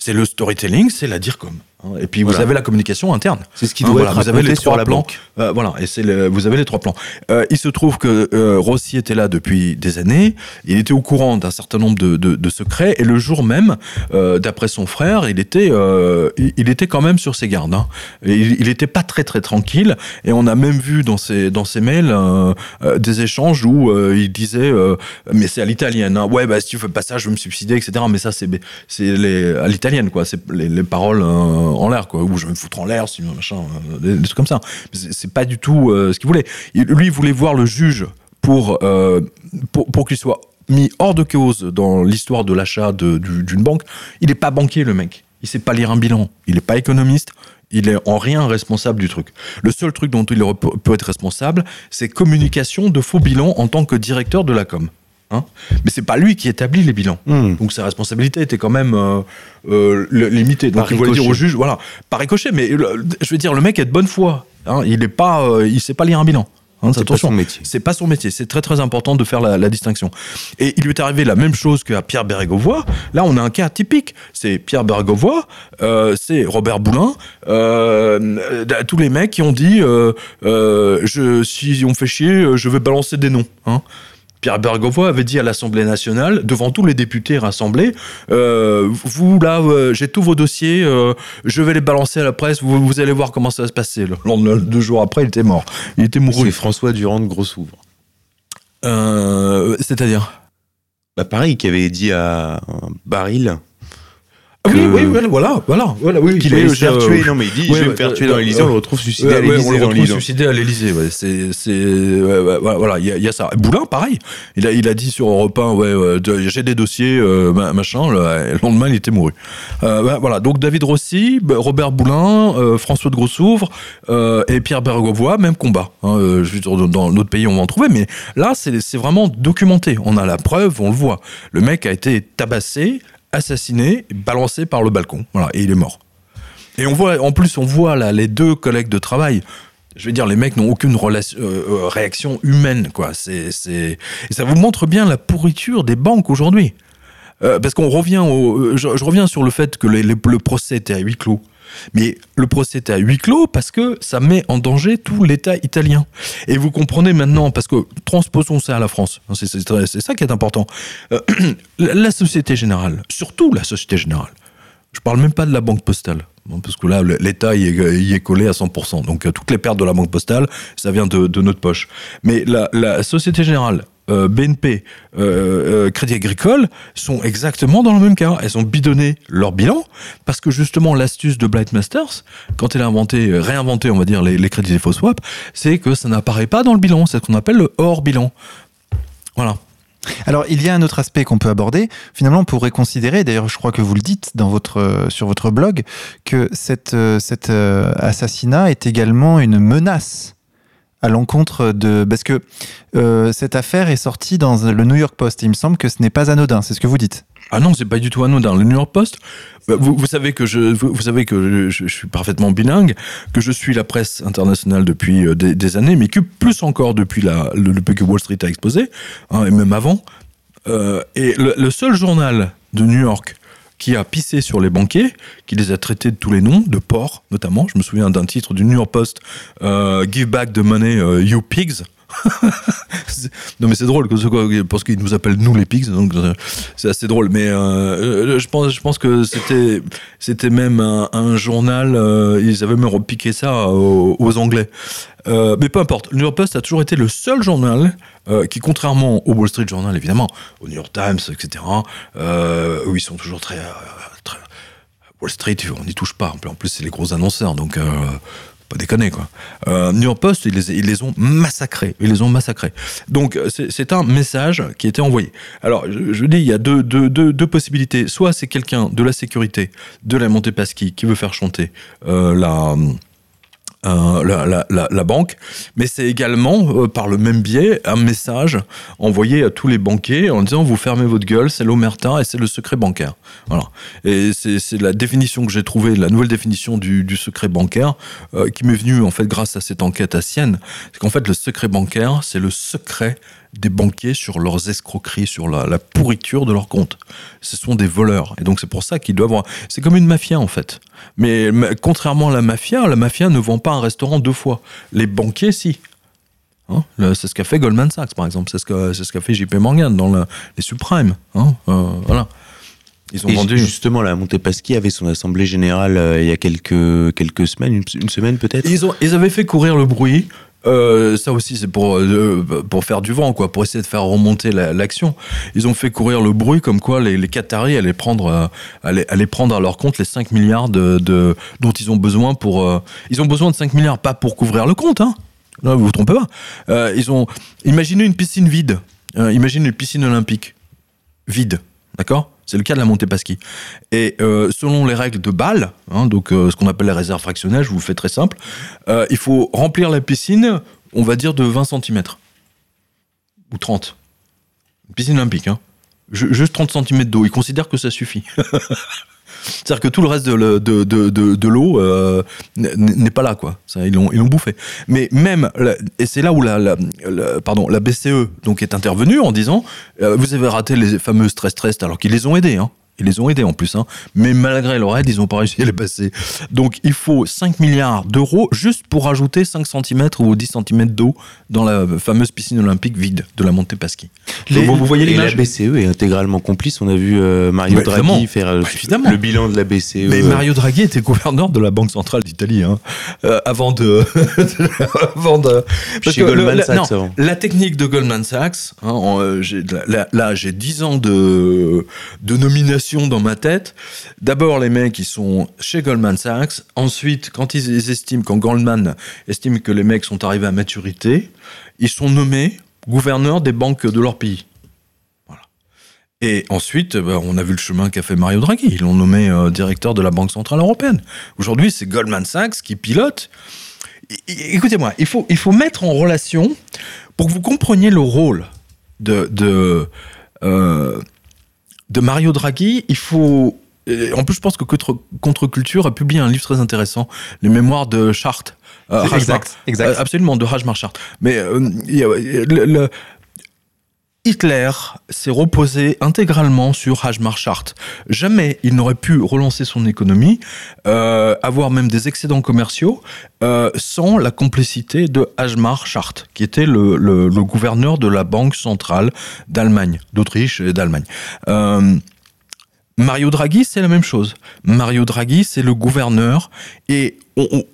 C'est le storytelling, c'est la DIRCOM. Hein, et puis vous avez la communication interne. C'est ce qui hein, doit être vous avez les trois la plans. Euh, voilà, et c'est vous avez les trois plans. Euh, il se trouve que euh, Rossi était là depuis des années. Il était au courant d'un certain nombre de, de, de, secrets et le jour même, d'après son frère, il était il, était quand même sur ses gardes. Hein. il, il était pas très très tranquille et on a même vu dans ses dans ses mails des échanges où il disait mais c'est à l'italienne. Hein. Ouais bah si tu fais pas ça, je vais me subsidier etc. Mais ça c'est c'est à l'italienne quoi. C'est les, les paroles en l'air, quoi, ou je vais me foutre en l'air, machin, euh, des, trucs comme ça. C'est pas du tout euh, ce qu'il voulait. lui, il voulait voir le juge pour, euh, pour, pour qu'il soit mis hors de cause dans l'histoire de l'achat d'une banque. Il n'est pas banquier, le mec. Il sait pas lire un bilan. Il n'est pas économiste. Il est en rien responsable du truc. Le seul truc dont il peut être responsable, c'est communication de faux bilans en tant que directeur de la com. Hein mais c'est pas lui qui établit les bilans. Hmm. Donc sa responsabilité était quand même euh, euh, limitée. Donc il voulait dire au juge, voilà, pas ricochet, mais je veux dire, le mec est de bonne foi. Hein, il est pas, euh, il sait pas lire un bilan. Hein, c'est pas son métier. C'est pas son métier. C'est très très important de faire la, la, distinction. Et il lui est arrivé la même chose qu'à Pierre Bérégovoy. Là, on a un cas typique. C'est Pierre Bérégovoy, euh, c'est Robert Boulin, euh, tous les mecs qui ont dit, euh, je, si on fait chier, je vais balancer des noms. Hein. Pierre Bergovoy avait dit à l'Assemblée nationale, devant tous les députés rassemblés, euh, vous là, euh, j'ai tous vos dossiers, euh, je vais les balancer à la presse, vous, allez voir comment ça va se passer. Le, deux jours après, il était mort. Il était mouru. C'est François Durand de Grossouvre. C'est-à-dire? Bah pareil, qui avait dit à Baril oui, oui, voilà, voilà, voilà, oui. Qu'il allait se faire tuer. Non, mais il dit, je vais me faire tuer dans l'Elysée, on le retrouve suicidé à l'Elysée. On le retrouve suicidé à l'Elysée. C'est, voilà, il y, a ça. Boulin, pareil. Il a, il a dit sur Europe 1, ouais, j'ai des dossiers, euh, machin. Le lendemain, il était mouru. Euh, voilà. Donc, David Rossi, Robert Boulin, euh, François de Grossouvre, et Pierre Bergovois, même combat. Hein, dans d'autres pays, on va en trouver, mais là, c'est vraiment documenté. On a la preuve, on le voit. Le mec a été tabassé, assassiné, balancé par le balcon. Voilà, et il est mort. Et on voit, en plus, on voit là les deux collègues de travail. Je veux dire, les mecs n'ont aucune relation, euh, euh, réaction humaine, quoi. C'est, c'est, et ça vous montre bien la pourriture des banques aujourd'hui. Euh, parce qu'on revient au, je, reviens sur le fait que le procès était à huis clos. Mais le procès était à huis clos parce que ça met en danger tout l'État italien. Et vous comprenez maintenant, parce que transposons ça à la France, hein, c'est ça qui est important. Euh, *clears throat* la Société Générale, surtout la Société Générale, je parle même pas de la Banque Postale, hein, parce que là, l'État y, est collé à 100%. Donc, euh, toutes les pertes de la Banque Postale, ça vient de, notre poche. Mais la, Société Générale, euh, BNP, euh, euh, Crédit Agricole sont exactement dans le même cas. Elles ont bidonné leur bilan parce que justement l'astuce de Blight Masters, quand elle a inventé, réinventé, on va dire les, les crédits défaut swap, c'est que ça n'apparaît pas dans le bilan. C'est ce qu'on appelle le hors bilan. Voilà. Alors, il y a un autre aspect qu'on peut aborder. Finalement, on pourrait considérer, d'ailleurs, je crois que vous le dites dans votre, sur votre blog, que cette, cet euh, assassinat est également une menace à l'encontre de... Parce que euh, cette affaire est sortie dans le New York Post. Et il me semble que ce n'est pas anodin, c'est ce que vous dites. Ah non, c'est pas du tout anodin. Le New York Post, bah, vous, savez que je, vous, savez que je, suis parfaitement bilingue, que je suis la presse internationale depuis euh, des, années, mais que plus encore depuis le, depuis que Wall Street a explosé, hein, et même avant. Euh, et le, le seul journal de New York qui a pissé sur les banquiers, qui les a traités de tous les noms, de porcs notamment. Je me souviens d'un titre du New York Post, euh, Give back the money, euh, you pigs. *laughs* Non mais c'est drôle parce qu'ils nous appellent nous les pigs donc euh, c'est assez drôle. Mais euh, euh, je pense je pense que c'était c'était même un, journal ils avaient même repiqué ça aux, anglais. Mais peu importe. Le New York Post a toujours été le seul journal qui contrairement au Wall Street Journal évidemment au New York Times etc où ils sont toujours très, très Wall Street on n'y touche pas. En plus c'est les gros annonceurs donc pas déconner quoi. Euh, New York Post, ils les, ils les ont massacrés, ils les ont massacrés. Donc euh, c'est un message qui été envoyé. Alors je, dis, il y a deux, deux, deux, deux possibilités. Soit c'est quelqu'un de la sécurité de la Montepaschi qui veut faire chanter euh, la, euh, la, banque, mais c'est également euh, par le même biais un message envoyé à tous les banquiers en disant vous fermez votre gueule, c'est l'omerta et c'est le secret bancaire. Voilà. Et c'est la définition que j'ai trouvée, la nouvelle définition du, du secret bancaire, euh, qui m'est venue en fait grâce à cette enquête à Sienne. C'est qu'en fait le secret bancaire, c'est le secret des banquiers sur leurs escroqueries, sur la, la pourriture de leurs comptes. Ce sont des voleurs. Et donc c'est pour ça qu'ils doivent avoir... C'est comme une mafia en fait. Mais, contrairement à la mafia, la mafia ne vend pas un restaurant deux fois. Les banquiers, si. Hein, c'est ce qu'a fait Goldman Sachs, par exemple. C'est ce qu'a ce fait JP Morgan dans le- les subprimes. Hein, euh, voilà. Ils ont Et vendu. justement, la Montepaschi avait son assemblée générale euh, il y a quelques, quelques semaines, une, une semaine peut-être? Ils, ont, ils avaient fait courir le bruit. Euh, ça aussi, c'est pour, euh, pour faire du vent, quoi, pour essayer de faire remonter la- l'action. Ils ont fait courir le bruit comme quoi les, Qataris allaient prendre, euh, allaient, allaient prendre à leur compte les 5 milliards de, dont ils ont besoin pour. euh, ils ont besoin de 5 milliards, pas pour couvrir le compte, hein. Là, vous vous trompez pas. Euh, ils ont. Imaginez une piscine vide. Euh, imaginez une piscine olympique vide. D'accord? C'est le cas de la Montepaschi. Et euh, selon les règles de Bâle, hein, donc euh, ce qu'on appelle les réserves fractionnelles, je vous fais très simple, euh, il faut remplir la piscine, on va dire, de 20 cm. Ou 30. Une piscine olympique, hein. Ju- Juste 30 cm d'eau. Ils considèrent que ça suffit. *laughs* C'est-à-dire que tout le reste de, le- de, de, de, l'eau euh, n'est pas là, quoi. Ils l'ont ils l'ont bouffé. Mais même, et c'est là où la- pardon, la BCE donc est intervenue en disant, euh, vous avez raté les fameux stress tests, alors qu'ils les ont aidés, hein. Ils les ont aidés en plus, hein. mais malgré leur aide, ils n'ont pas réussi à les passer. Donc il faut 5 milliards d'euros juste pour rajouter 5 cm ou 10 cm d'eau dans la fameuse piscine olympique vide de la Montepaschi. Les- vous, vous voyez Et la BCE est intégralement complice. On a vu euh, Mario Bah, évidemment. Draghi faire euh, Bah, évidemment. le bilan de la BCE. Mais Mario Draghi était gouverneur de la Banque centrale d'Italie hein, euh, avant de, *laughs* avant de Chez Goldman la, Sachs non, la technique de Goldman Sachs. hein, en, euh, j'ai- là, là, j'ai 10 ans de de nomination dans ma tête. D'abord les mecs ils sont chez Goldman Sachs. Ensuite quand ils, estiment Goldman estime que les mecs sont arrivés à maturité, ils sont nommés gouverneurs des banques de leur pays. Et ensuite, euh, bah, on a vu le chemin qu'a fait Mario Draghi. Ils l'ont nommé euh, directeur de la Banque Centrale Européenne. Aujourd'hui, c'est Goldman Sachs qui pilote. Écoutez-moi, il faut, il faut mettre en relation, pour que vous compreniez le rôle de, de, euh, de Mario Draghi, il faut... et En plus, je pense que Contre- Contre-Culture a publié un livre très intéressant, Les Mémoires de Chartres. Euh, exact, exact. Euh, absolument, de Rajmar Chartres. Mais euh, le- Hitler s'est reposé intégralement sur Hajmar Chartres. Jamais il n'aurait pu relancer son économie, euh, avoir même des excédents commerciaux, euh, sans la complicité de Hajmar Chartres, qui était le, gouverneur de la Banque centrale d'Allemagne, d'Autriche et d'Allemagne. Euh, Mario Draghi, c'est la même chose. Mario Draghi, c'est le gouverneur et on-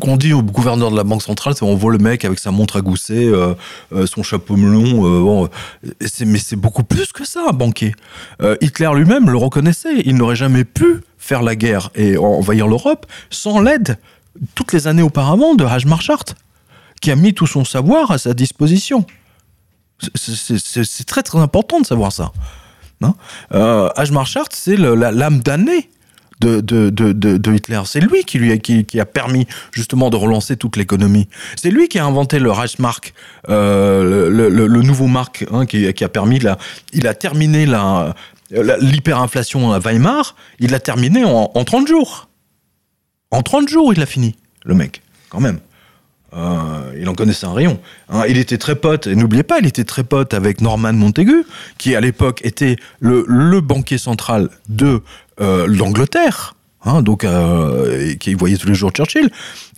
qu'on dit au gouverneur de la Banque centrale, c'est on voit le mec avec sa montre à gousset, euh, euh, son chapeau melon. euh, bon, mais c'est beaucoup plus que ça, un banquier. Hitler lui-même le reconnaissait. Il n'aurait jamais pu faire la guerre et envahir l'Europe sans l'aide, toutes les années auparavant, de Hajj Marchart, qui a mis tout son savoir à sa disposition. C'est- très très important de savoir ça. Non euh, Hajj Marchart, c'est l'âme damnée de, de, de, de Hitler. C'est lui qui, lui a, qui, qui a permis justement de relancer toute l'économie. C'est lui qui a inventé le Reichsmark, euh, le, le, nouveau mark, hein, qui, qui a permis la, il a terminé la, la- l'hyperinflation à Weimar. Il l'a terminé en, en 30 jours. En 30 jours, il l'a fini, le mec, quand même. Euh, il en connaissait un rayon. Hein, il était très pote, et n'oubliez pas, il était très pote avec Norman Montaigu, qui à l'époque était le, le banquier central de l'Angleterre. Hein, donc, euh, qui voyait tous les jours Churchill,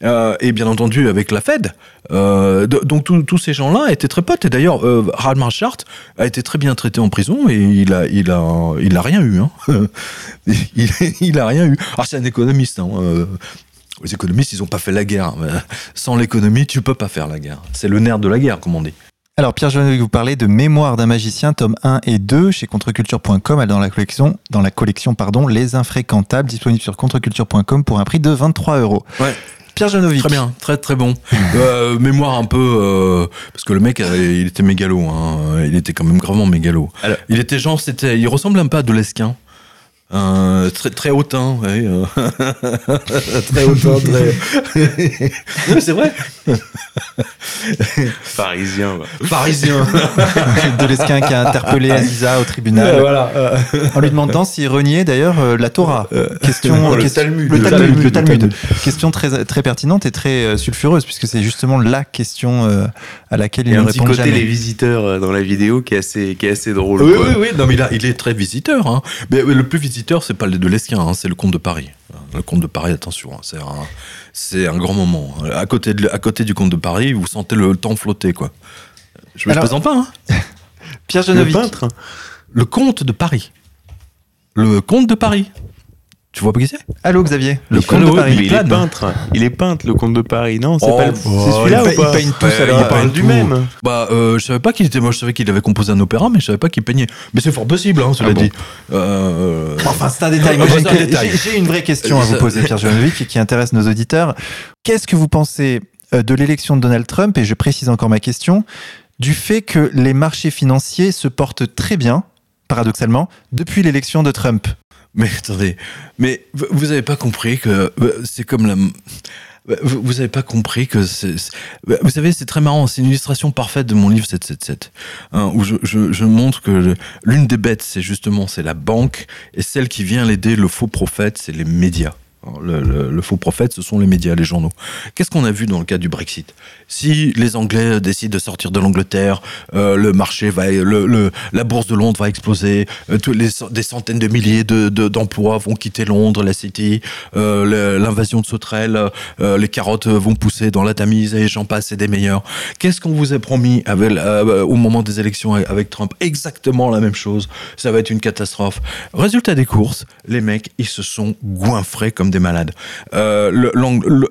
euh, et bien entendu avec la Fed. Euh, donc tous ces gens-là étaient très potes. Et d'ailleurs, euh, Marchart a été très bien traité en prison et il a, il a, il a rien eu. Hein. *laughs* il, il a rien eu. Alors c'est un économiste. Hein, euh, les économistes, ils n'ont pas fait la guerre. Sans l'économie, tu peux pas faire la guerre. C'est le nerf de la guerre, comme on dit. Alors, Pierre Jovanovic, vous parlez de Mémoire d'un magicien, tome 1 et 2, chez contreculture.com, dans la collection, dans la collection pardon, Les Infréquentables, disponible sur contreculture.com pour un prix de 23 euros. Ouais. Pierre Jovanovic. Très bien, très très bon. *laughs* Euh, mémoire un peu euh, parce que le mec, euh, il était mégalo. Hein. Il était quand même gravement mégalo. Alors- il était genre, c'était, il ressemble un peu à de l'esquin. Euh, très très hautain, ouais, euh. *laughs* très hautain, très. *laughs* Non, c'est vrai. *laughs* Parisien. bah. Parisien. de l'Esquin qui a interpellé Aziza au tribunal voilà. euh, en lui demandant s'il reniait d'ailleurs euh, la Torah. Question, le question- Talmud. Le Le Talmud, Talmud, le Talmud. Question très, très pertinente et très euh, sulfureuse, puisque c'est justement la question euh, à laquelle Il il y a ne un petit répond côté jamais. les visiteurs euh, dans la vidéo qui est assez, qui est assez drôle. Oui, quoi. oui, oui. Non, mais il, a- il est très visiteur. Hein. Mais le plus visiteur, c'est pas le de l'Esquin, hein, c'est le comte de Paris. Le comte de Paris, attention, hein, c'est un, c'est un grand moment. À côté, de, à côté du comte de Paris, vous sentez le temps flotter, quoi. Je me Alors- présente pas, hein. *laughs* Pierre Le Jovanovic. peintre. Le comte de Paris. Le comte de Paris. Tu vois pas qui c'est? Allô Xavier, le comte de Paris. Il est peintre. Il est peintre, le comte de Paris. Non, c'est Oh, pas le... oh, c'est celui-là il ou pas il peigne tous, Ouais, alors, Il parle du tout. même. Bah, euh, je savais pas qu'il était. Moi, je savais qu'il avait composé un opéra, mais je savais pas qu'il peignait. Mais c'est fort possible, hein, cela Ah bon dit. Euh, Enfin, c'est un détail. Moi, Ouais, j'ai, une, détail. j'ai- j'ai une vraie question à vous poser, Pierre Jovanovic, et qui intéresse nos auditeurs. Qu'est-ce que vous pensez euh, de l'élection de Donald Trump, et je précise encore ma question, du fait que les marchés financiers se portent très bien, paradoxalement, depuis l'élection de Trump Mais attendez, mais vous avez pas compris que c'est comme la. Vous vous avez pas compris que c'est. Vous savez, c'est très marrant. C'est une illustration parfaite de mon livre 777, hein, où je, je, montre que l'une des bêtes, c'est justement c'est la banque, et celle qui vient l'aider, le faux prophète, c'est les médias. Le, faux prophète, ce sont les médias, les journaux. Qu'est-ce qu'on a vu dans le cas du Brexit? Si les Anglais décident de sortir de l'Angleterre, euh, le marché va, la bourse de Londres va exploser, euh, des centaines de milliers de, de- d'emplois vont quitter Londres, la City, euh, l'invasion de sauterelles, les carottes vont pousser dans la Tamise et j'en passe et des meilleurs. Qu'est-ce qu'on vous a promis au moment des élections avec Trump? Exactement la même chose. Ça va être une catastrophe. Résultat des courses, les mecs, ils se sont goinfrés comme des malades. Euh,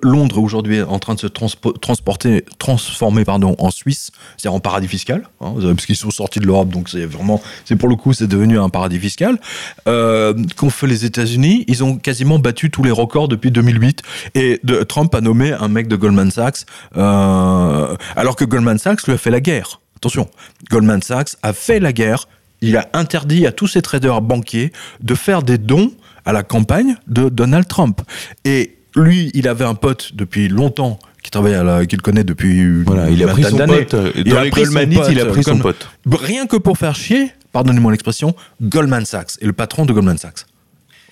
Londres aujourd'hui est en train de se transpo- transporter, transformer pardon, en Suisse, c'est-à-dire en paradis fiscal, hein, parce qu'ils sont sortis de l'Europe, donc c'est vraiment, c'est pour le coup, c'est devenu un paradis fiscal. Euh, Qu'ont fait les États-Unis? Ils ont quasiment battu tous les records depuis 2008, et de, Trump a nommé un mec de Goldman Sachs, euh, alors que Goldman Sachs lui a fait la guerre. Attention, Goldman Sachs a fait la guerre. Il a interdit à tous ses traders banquiers de faire des dons à la campagne de Donald Trump. Et lui, il avait un pote depuis longtemps qui travaille à la, qu'il connaît depuis Voilà, il a pris son pote. euh, Il Dans a pris il a pote, pris son pote. Rien que pour faire chier, pardonnez-moi l'expression, Goldman Sachs et le patron de Goldman Sachs.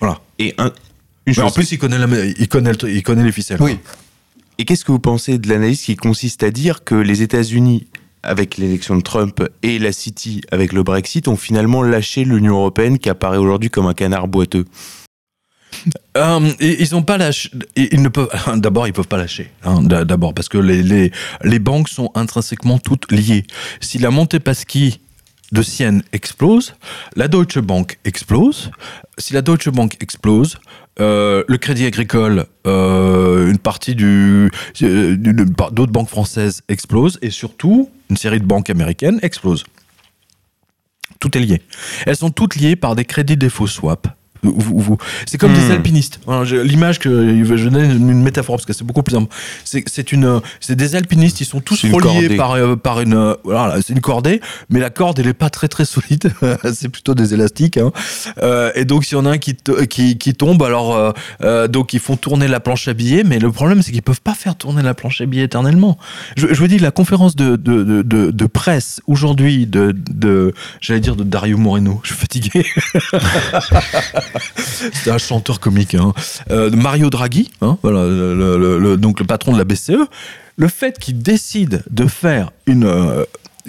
Voilà. Et un- une Mais en chose. plus, il connaît, la, il connaît, le- il connaît les ficelles. Oui. Et qu'est-ce que vous pensez de l'analyse qui consiste à dire que les États-Unis, avec l'élection de Trump et la City avec le Brexit, ont finalement lâché l'Union européenne qui apparaît aujourd'hui comme un canard boiteux? Euh, ils ne peuvent. *laughs* D'abord, ils peuvent pas lâcher. hein, D'abord, parce que les, banques sont intrinsèquement toutes liées. Si la Montepaschi de Sienne explose, la Deutsche Bank explose. Si la Deutsche Bank explose, euh, le Crédit Agricole, euh, une partie euh, d'autres banques françaises explosent et surtout une série de banques américaines explosent. Tout est lié. Elles sont toutes liées par des crédits défaut swap. Vous- vous- vous- C'est comme des Hmm. alpinistes. Je- L'image que je donne une métaphore parce que c'est beaucoup plus simple. C'est c'est une, c'est des alpinistes. Ils sont tous reliés par euh, par une, euh, voilà, c'est une cordée, mais la corde elle est pas très très solide. *laughs* c'est plutôt des élastiques. hein. Euh, et donc s'il y en a un qui to- qui, qui tombe, alors donc ils font tourner la planche à billets, mais le problème c'est qu'ils peuvent pas faire tourner la planche à billets éternellement. Je, je vous dis la conférence de de, de, de, de presse aujourd'hui de, de j'allais dire de Dario Moreno. Je suis fatigué. *laughs* C'est un chanteur comique. Hein. Euh, Mario Draghi, hein, le, donc le patron de la BCE, le fait qu'il décide de faire une, euh,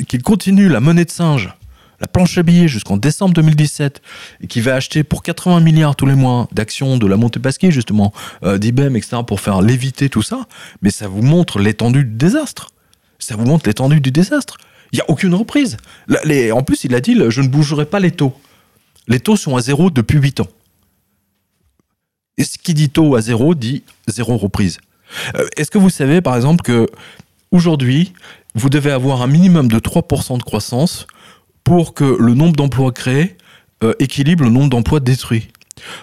qu'il continue la monnaie de singe, la planche à billets jusqu'en décembre 2017, et qu'il va acheter pour 80 milliards tous les mois d'actions de la Montepaschi justement, euh, d'IBM, etc., pour faire léviter tout ça, mais ça vous montre l'étendue du désastre. Ça vous montre l'étendue du désastre. Il n'y a aucune reprise. En plus, il a dit, je ne bougerai pas les taux. Les taux sont à zéro depuis 8 ans. Et ce qui dit taux à zéro dit zéro reprise. Euh, Est-ce que vous savez, par exemple, que aujourd'hui, vous devez avoir un minimum de 3% de croissance pour que le nombre d'emplois créés euh, équilibre le nombre d'emplois détruits?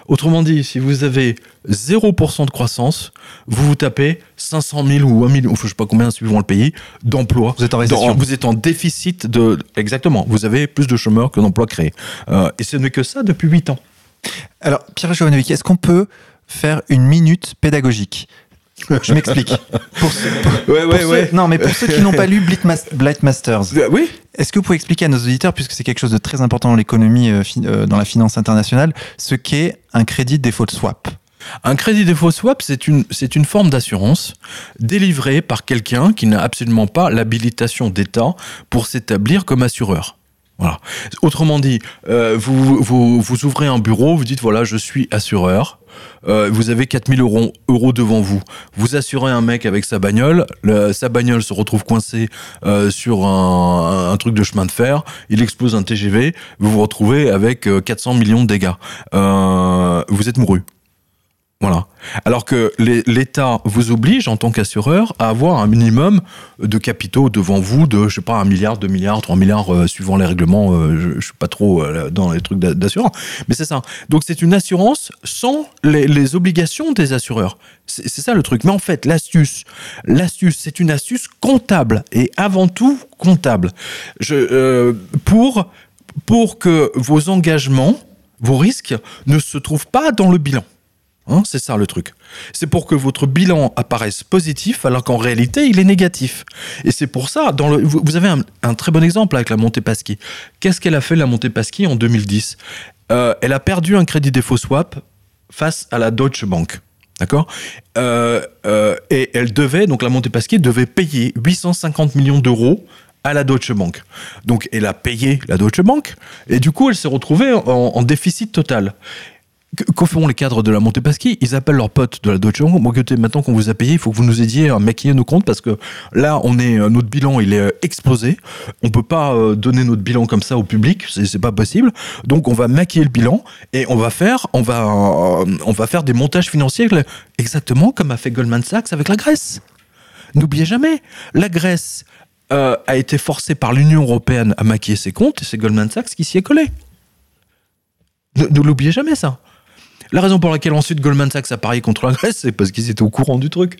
Autrement dit, si vous avez 0% de croissance, vous vous tapez 500 000 ou 1 million, ou je sais pas combien suivant le pays, d'emplois. Vous êtes en récession. Vous êtes en déficit de... Exactement. Vous avez plus de chômeurs que d'emplois créés. Euh, et ce n'est que ça depuis 8 ans. Alors, Pierre Jovanovic, est-ce qu'on peut faire une minute pédagogique Je m'explique. Pour ceux- pour- Ouais, pour ceux- Non, mais pour ceux qui n'ont pas lu Blitmas- Blight Masters, Oui est-ce que vous pouvez expliquer à nos auditeurs, puisque c'est quelque chose de très important dans l'économie, euh, euh, dans la finance internationale, ce qu'est un crédit défaut de swap? Un crédit défaut swap, c'est une, c'est une forme d'assurance délivrée par quelqu'un qui n'a absolument pas l'habilitation d'État pour s'établir comme assureur. Voilà. Autrement dit, euh, vous, vous, ouvrez un bureau, vous dites voilà, je suis assureur. Euh, vous avez 4000 euros, euros devant vous. Vous assurez un mec avec sa bagnole. le- sa bagnole se retrouve coincée euh, sur un, un truc de chemin de fer. Il explose un TGV. Vous vous retrouvez avec euh, 400 millions de dégâts. Vous êtes mouru. Voilà. Alors que l'État vous oblige, en tant qu'assureur, à avoir un minimum de capitaux devant vous de, je sais pas, un milliard, deux milliards, trois milliards, euh, suivant les règlements. euh, je, je suis pas trop euh, dans les trucs d'a- d'assurance. Mais c'est ça. Donc c'est une assurance sans les, obligations des assureurs. C'est ça le truc. Mais en fait, l'astuce, l'astuce, c'est une astuce comptable et avant tout comptable. Pour, pour que vos engagements, vos risques ne se trouvent pas dans le bilan. Hein, c'est ça le truc. C'est pour que votre bilan apparaisse positif alors qu'en réalité il est négatif. Et c'est pour ça, vous, avez un, très bon exemple avec la Montepaschi. Qu'est-ce qu'elle a fait la Montepaschi en 2010 Euh, Elle a perdu un crédit défaut swap face à la Deutsche Bank. D'accord? Euh, euh, Et elle devait, donc la Montepaschi devait payer 850 millions d'euros à la Deutsche Bank. Donc elle a payé la Deutsche Bank et du coup elle s'est retrouvée en déficit total. Que, feront les cadres de la Montepaschi Ils appellent leurs potes de la Deutsche Bank. Maintenant qu'on vous a payé, il faut que vous nous aidiez à maquiller nos comptes parce que là, on est, euh, notre bilan, il est euh, explosé. On peut pas euh, donner notre bilan comme ça au public, c'est pas possible. Donc, on va maquiller le bilan et on va faire, on va, on va faire des montages financiers exactement comme a fait Goldman Sachs avec la Grèce. N'oubliez jamais, la Grèce a été forcée par l'Union européenne à maquiller ses comptes et c'est Goldman Sachs qui s'y est collé. Ne l'oubliez jamais ça. La raison pour laquelle ensuite Goldman Sachs a parié contre la Grèce, c'est parce qu'ils étaient au courant du truc.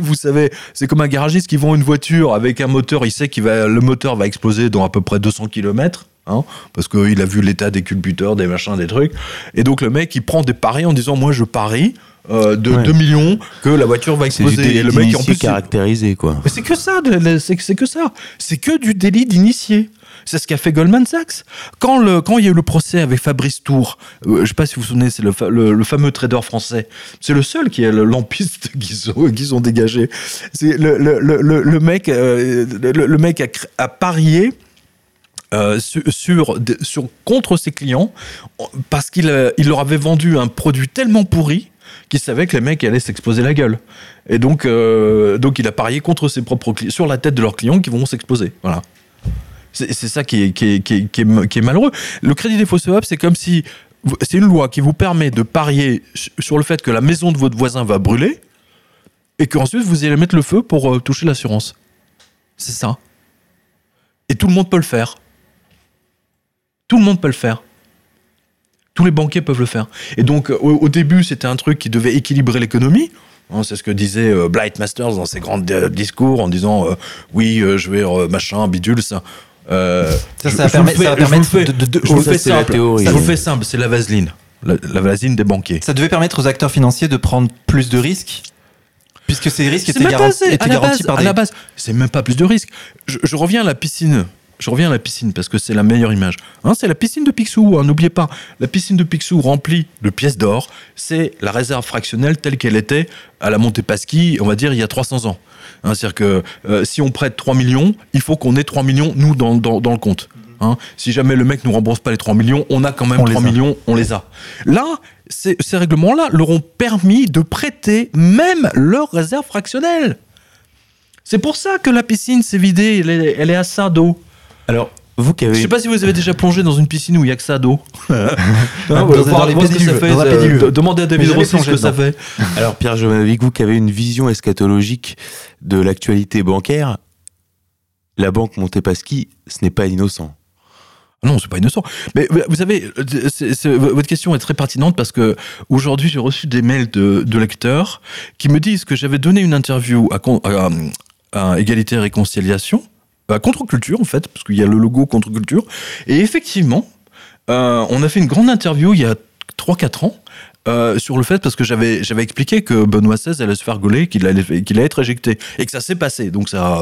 Vous savez, c'est comme un garagiste qui vend une voiture avec un moteur, il sait que le moteur va exploser dans à peu près 200 km. Hein, parce qu'il a vu l'état des culbuteurs, des machins, des trucs. Et donc le mec, il prend des paris en disant Moi, je parie euh, de Ouais. 2 millions que la voiture va exploser. Et le mec, en plus, caractérisé, quoi. mais c'est que ça, c'est que ça. C'est que du délit d'initié. C'est ce qu'a fait Goldman Sachs. Quand, il y a eu le procès avec Fabrice Tour, euh, je sais pas si vous vous souvenez, c'est le, fa- le, le fameux trader français. C'est le seul qui est lampiste *laughs* qu'ils ont, dégagé. Euh, le, mec a, parié euh, contre ses clients parce qu'il il leur avait vendu un produit tellement pourri qu'il savait que les mecs allaient s'exploser la gueule. Et donc, il a parié contre ses propres sur la tête de leurs clients qui vont s'exploser. Voilà. C'est ça qui est, malheureux. Le crédit défaut swap, c'est comme si c'est une loi qui vous permet de parier su- sur le fait que la maison de votre voisin va brûler et qu'ensuite vous allez mettre le feu pour euh, toucher l'assurance. C'est ça. Et tout le monde peut le faire. Tout le monde peut le faire. Tous les banquiers peuvent le faire. Et donc, euh, au, début, c'était un truc qui devait équilibrer l'économie. Hein, c'est ce que disait euh, Blight Masters dans ses grands euh, discours en disant oui, je vais machin, bidule, ça. Euh, Ça, je- ça va je fais- ça va permettre de- de- de- je vous ça, fais simple. Je vous fais simple, c'est la vaseline. La, la vaseline des banquiers. Ça devait permettre aux acteurs financiers de prendre plus de risques, puisque ces risques étaient, garan- étaient à garantis base, par à des... la base, c'est même pas plus de risque. Je, je reviens à la piscine. Je reviens à la piscine parce que c'est la meilleure image. Hein, c'est la piscine de Picsou, hein, n'oubliez pas. La piscine de Picsou remplie de pièces d'or, c'est la réserve fractionnelle telle qu'elle était à la Montepaschi, on va dire, il y a 300 ans. Hein, C'est-à-dire que euh, si on prête 3 millions, il faut qu'on ait 3 millions, nous, dans, dans, dans le compte. Hein, si jamais le mec nous rembourse pas les 3 millions, on a quand même On les 3 a. millions, on les a. Là, ces, ces règlements-là leur ont permis de prêter même leur réserve fractionnelle. C'est pour ça que la piscine s'est vidée, elle est, elle est à ça d'eau. Alors, vous qui Je avez. sais pas si vous avez déjà plongé dans une piscine où il y a que ça d'eau. Demandez à David Rossi ce que ça fait. *laughs* Alors, Pierre Jovanovic, vous qui avez une vision eschatologique de l'actualité bancaire, la banque Montepaschi, ce n'est pas innocent. Non, c'est pas innocent. Mais vous- savez, votre question est très pertinente parce que aujourd'hui, j'ai reçu des mails de, de lecteurs qui me disent que j'avais donné une interview à- à Égalité et Réconciliation, à Contre-Culture en fait, parce qu'il y a le logo Contre-Culture. Et effectivement, euh, on a fait une grande interview il y a 3-4 ans. euh, sur le fait parce que j'avais j'avais expliqué que Benoît XVI allait se faire gauler qu'il allait qu'il allait être éjecté et que ça s'est passé donc ça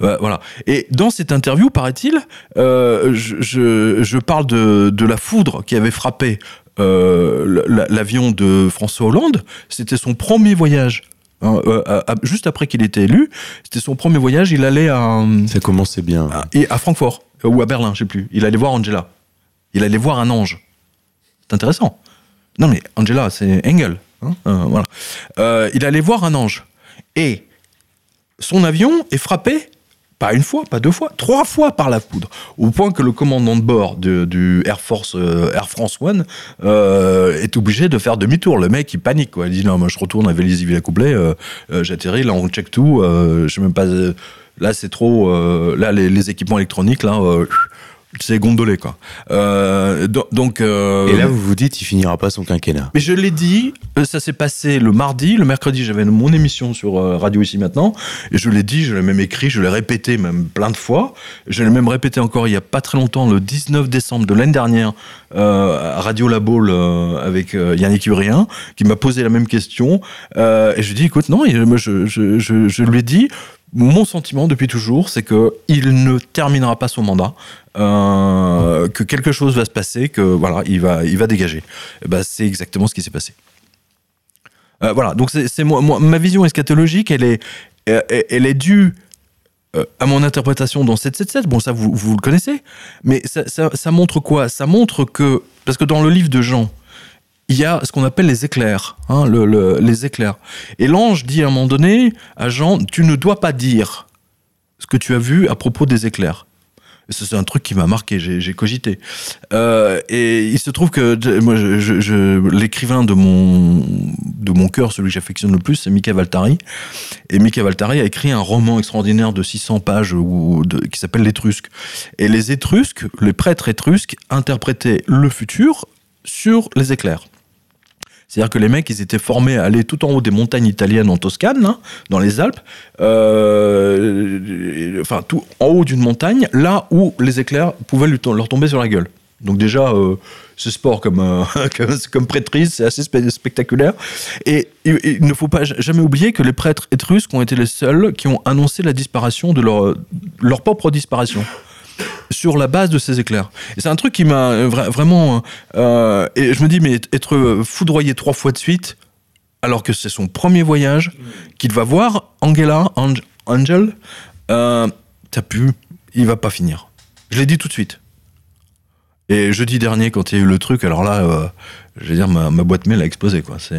euh, voilà et dans cette interview paraît-il je, je, je parle de, de la foudre qui avait frappé la- l'avion de François Hollande. C'était son premier voyage. Euh, à- à- juste après qu'il était élu, c'était son premier voyage. Il allait à, Ça commençait bien. à, et à Francfort euh, ou à Berlin, je sais plus. Il allait voir Angela. Il allait voir un ange. C'est intéressant. Non mais Angela, c'est Engel. hein, euh, voilà. Euh, il allait voir un ange. Et son avion est frappé, pas une fois, pas deux fois, trois fois par la foudre. Au point que le commandant de bord du Air Force euh, Air France One euh, est obligé de faire demi-tour. Le mec, il panique. Quoi. Il dit non, moi je retourne à Vélizy-Villacoublay, euh, euh, j'atterris, là on check tout. euh, je sais même pas. là c'est trop. là les, les équipements électroniques, là. C'est gondolé quoi. Euh, do- donc euh, Et là, vous vous dites, il finira pas son quinquennat. mais je l'ai dit, euh, ça s'est passé le mardi, le mercredi j'avais mon émission sur Radio ici maintenant, et je l'ai dit, je l'ai même écrit, je l'ai répété même plein de fois, je l'ai même répété encore il y a pas très longtemps, le 19 décembre de l'année dernière, euh, à Radio La Baule euh, avec euh, Yannick Urien, qui m'a posé la même question, euh, et je lui ai dit, écoute, non, je, je, je, je lui ai dit, mon sentiment depuis toujours, c'est que il ne terminera pas son mandat, euh, que quelque chose va se passer, que voilà, il va, il va dégager. Ben, c'est exactement ce qui s'est passé. Euh, voilà, donc c'est moi, ma vision eschatologique, elle est, euh, elle est due à mon interprétation dans 777. Bon, ça vous, vous le connaissez, mais ça- ça montre quoi? Ça montre que parce que dans le livre de Jean, il y a ce qu'on appelle les éclairs, hein, le- le- les éclairs. Et l'ange dit à un moment donné à Jean, tu ne dois pas dire ce que tu as vu à propos des éclairs. C'est un truc qui m'a marqué, j'ai cogité. Euh, et il se trouve que l'écrivain de mon, cœur, celui que j'affectionne le plus, c'est Mickey Valtari. Et Mickey Valtari a écrit un roman extraordinaire de 600 pages qui s'appelle L'Étrusque. Et les Étrusques, les prêtres étrusques, interprétaient le futur sur les éclairs. C'est-à-dire que les mecs, ils étaient formés à aller tout en haut des montagnes italiennes en Toscane, là, dans les Alpes, euh, enfin, tout en haut d'une montagne, là où les éclairs pouvaient leur tomber sur la gueule. Donc déjà, euh, ce sport comme, euh, *laughs* comme, prêtrise, c'est assez spectaculaire. Et il, ne faut pas jamais oublier que les prêtres étrusques ont été les seuls qui ont annoncé la disparition de leur, leur propre disparition sur la base de ces éclairs. Et c'est un truc qui m'a euh, vra- vraiment... euh, et je me dis, mais être foudroyé trois fois de suite, alors que c'est son premier voyage, qu'il va voir Angela, Ang- Angel, euh, t'as pu, il va pas finir. Je l'ai dit tout de suite. Et jeudi dernier, quand il y a eu le truc, alors là, euh, je veux dire, ma, boîte mail a explosé, quoi. C'est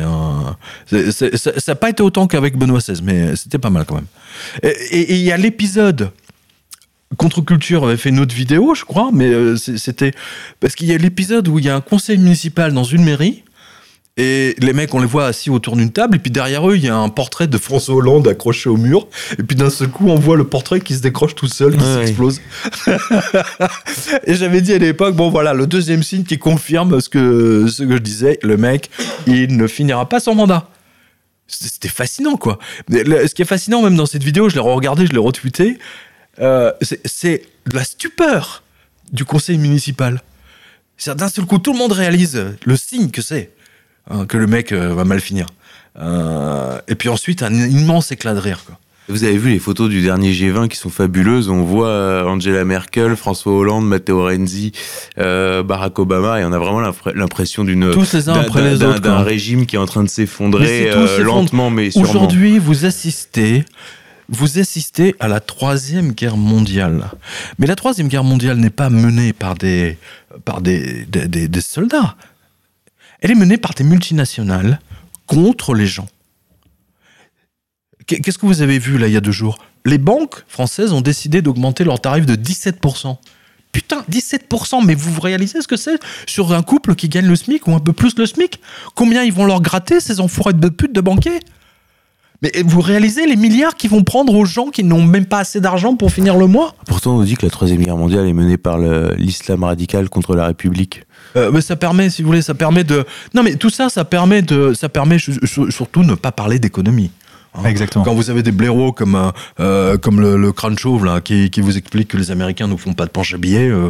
ça n'a pas été autant qu'avec Benoît XVI, mais c'était pas mal quand même. Et il y a l'épisode Contre-culture avait fait une autre vidéo, je crois, mais euh, c'était parce qu'il y a l'épisode où il y a un conseil municipal dans une mairie. Et les mecs, on les voit assis autour d'une table, et puis derrière eux, il y a un portrait de François Hollande accroché au mur. Et puis d'un seul coup, on voit le portrait qui se décroche tout seul, qui Ouais, s'explose. *laughs* et j'avais dit à l'époque, bon voilà, le deuxième signe qui confirme ce que, ce que je disais, le mec, il ne finira pas son mandat. C'était fascinant, quoi. Ce qui est fascinant, même dans cette vidéo, je l'ai regardé, je l'ai retweeté, euh, c'est- de la stupeur du conseil municipal. C'est d'un seul coup, tout le monde réalise le signe que c'est hein, que le mec euh, va mal finir. Euh, et puis ensuite, un immense éclat de rire. Quoi. Vous avez vu les photos du dernier G20 qui sont fabuleuses. On voit Angela Merkel, François Hollande, Matteo Renzi, euh, Barack Obama, et on a vraiment l'impr- l'impression d'une d'un- régime qui est en train de s'effondrer euh, lentement mais sûrement. Aujourd'hui, vous assistez, vous assistez à la troisième guerre mondiale. Mais la troisième guerre mondiale n'est pas menée par des, soldats. Elle est menée par des multinationales contre les gens. Qu'est- Qu'est-ce que vous avez vu là il y a deux jours? Les banques françaises ont décidé d'augmenter leur tarif de 17%. Putain, 17%, mais vous réalisez ce que c'est? Sur un couple qui gagne le SMIC ou un peu plus le SMIC? Combien ils vont leur gratter, ces enfoirés de pute de banquiers? Mais vous réalisez les milliards qu'ils vont prendre aux gens qui n'ont même pas assez d'argent pour finir le mois? Pourtant, on nous dit que la troisième guerre mondiale est menée par l'islam radical contre la République. Euh, mais ça permet, si vous voulez, ça permet de. Non, mais tout ça, ça permet de. Ça permet su- su- surtout ne pas parler d'économie. Hein. Exactement. Quand vous avez des blaireaux comme, euh, euh, comme le, le crâne chauve là, qui, qui vous explique que les Américains ne font pas de planche à billets, euh,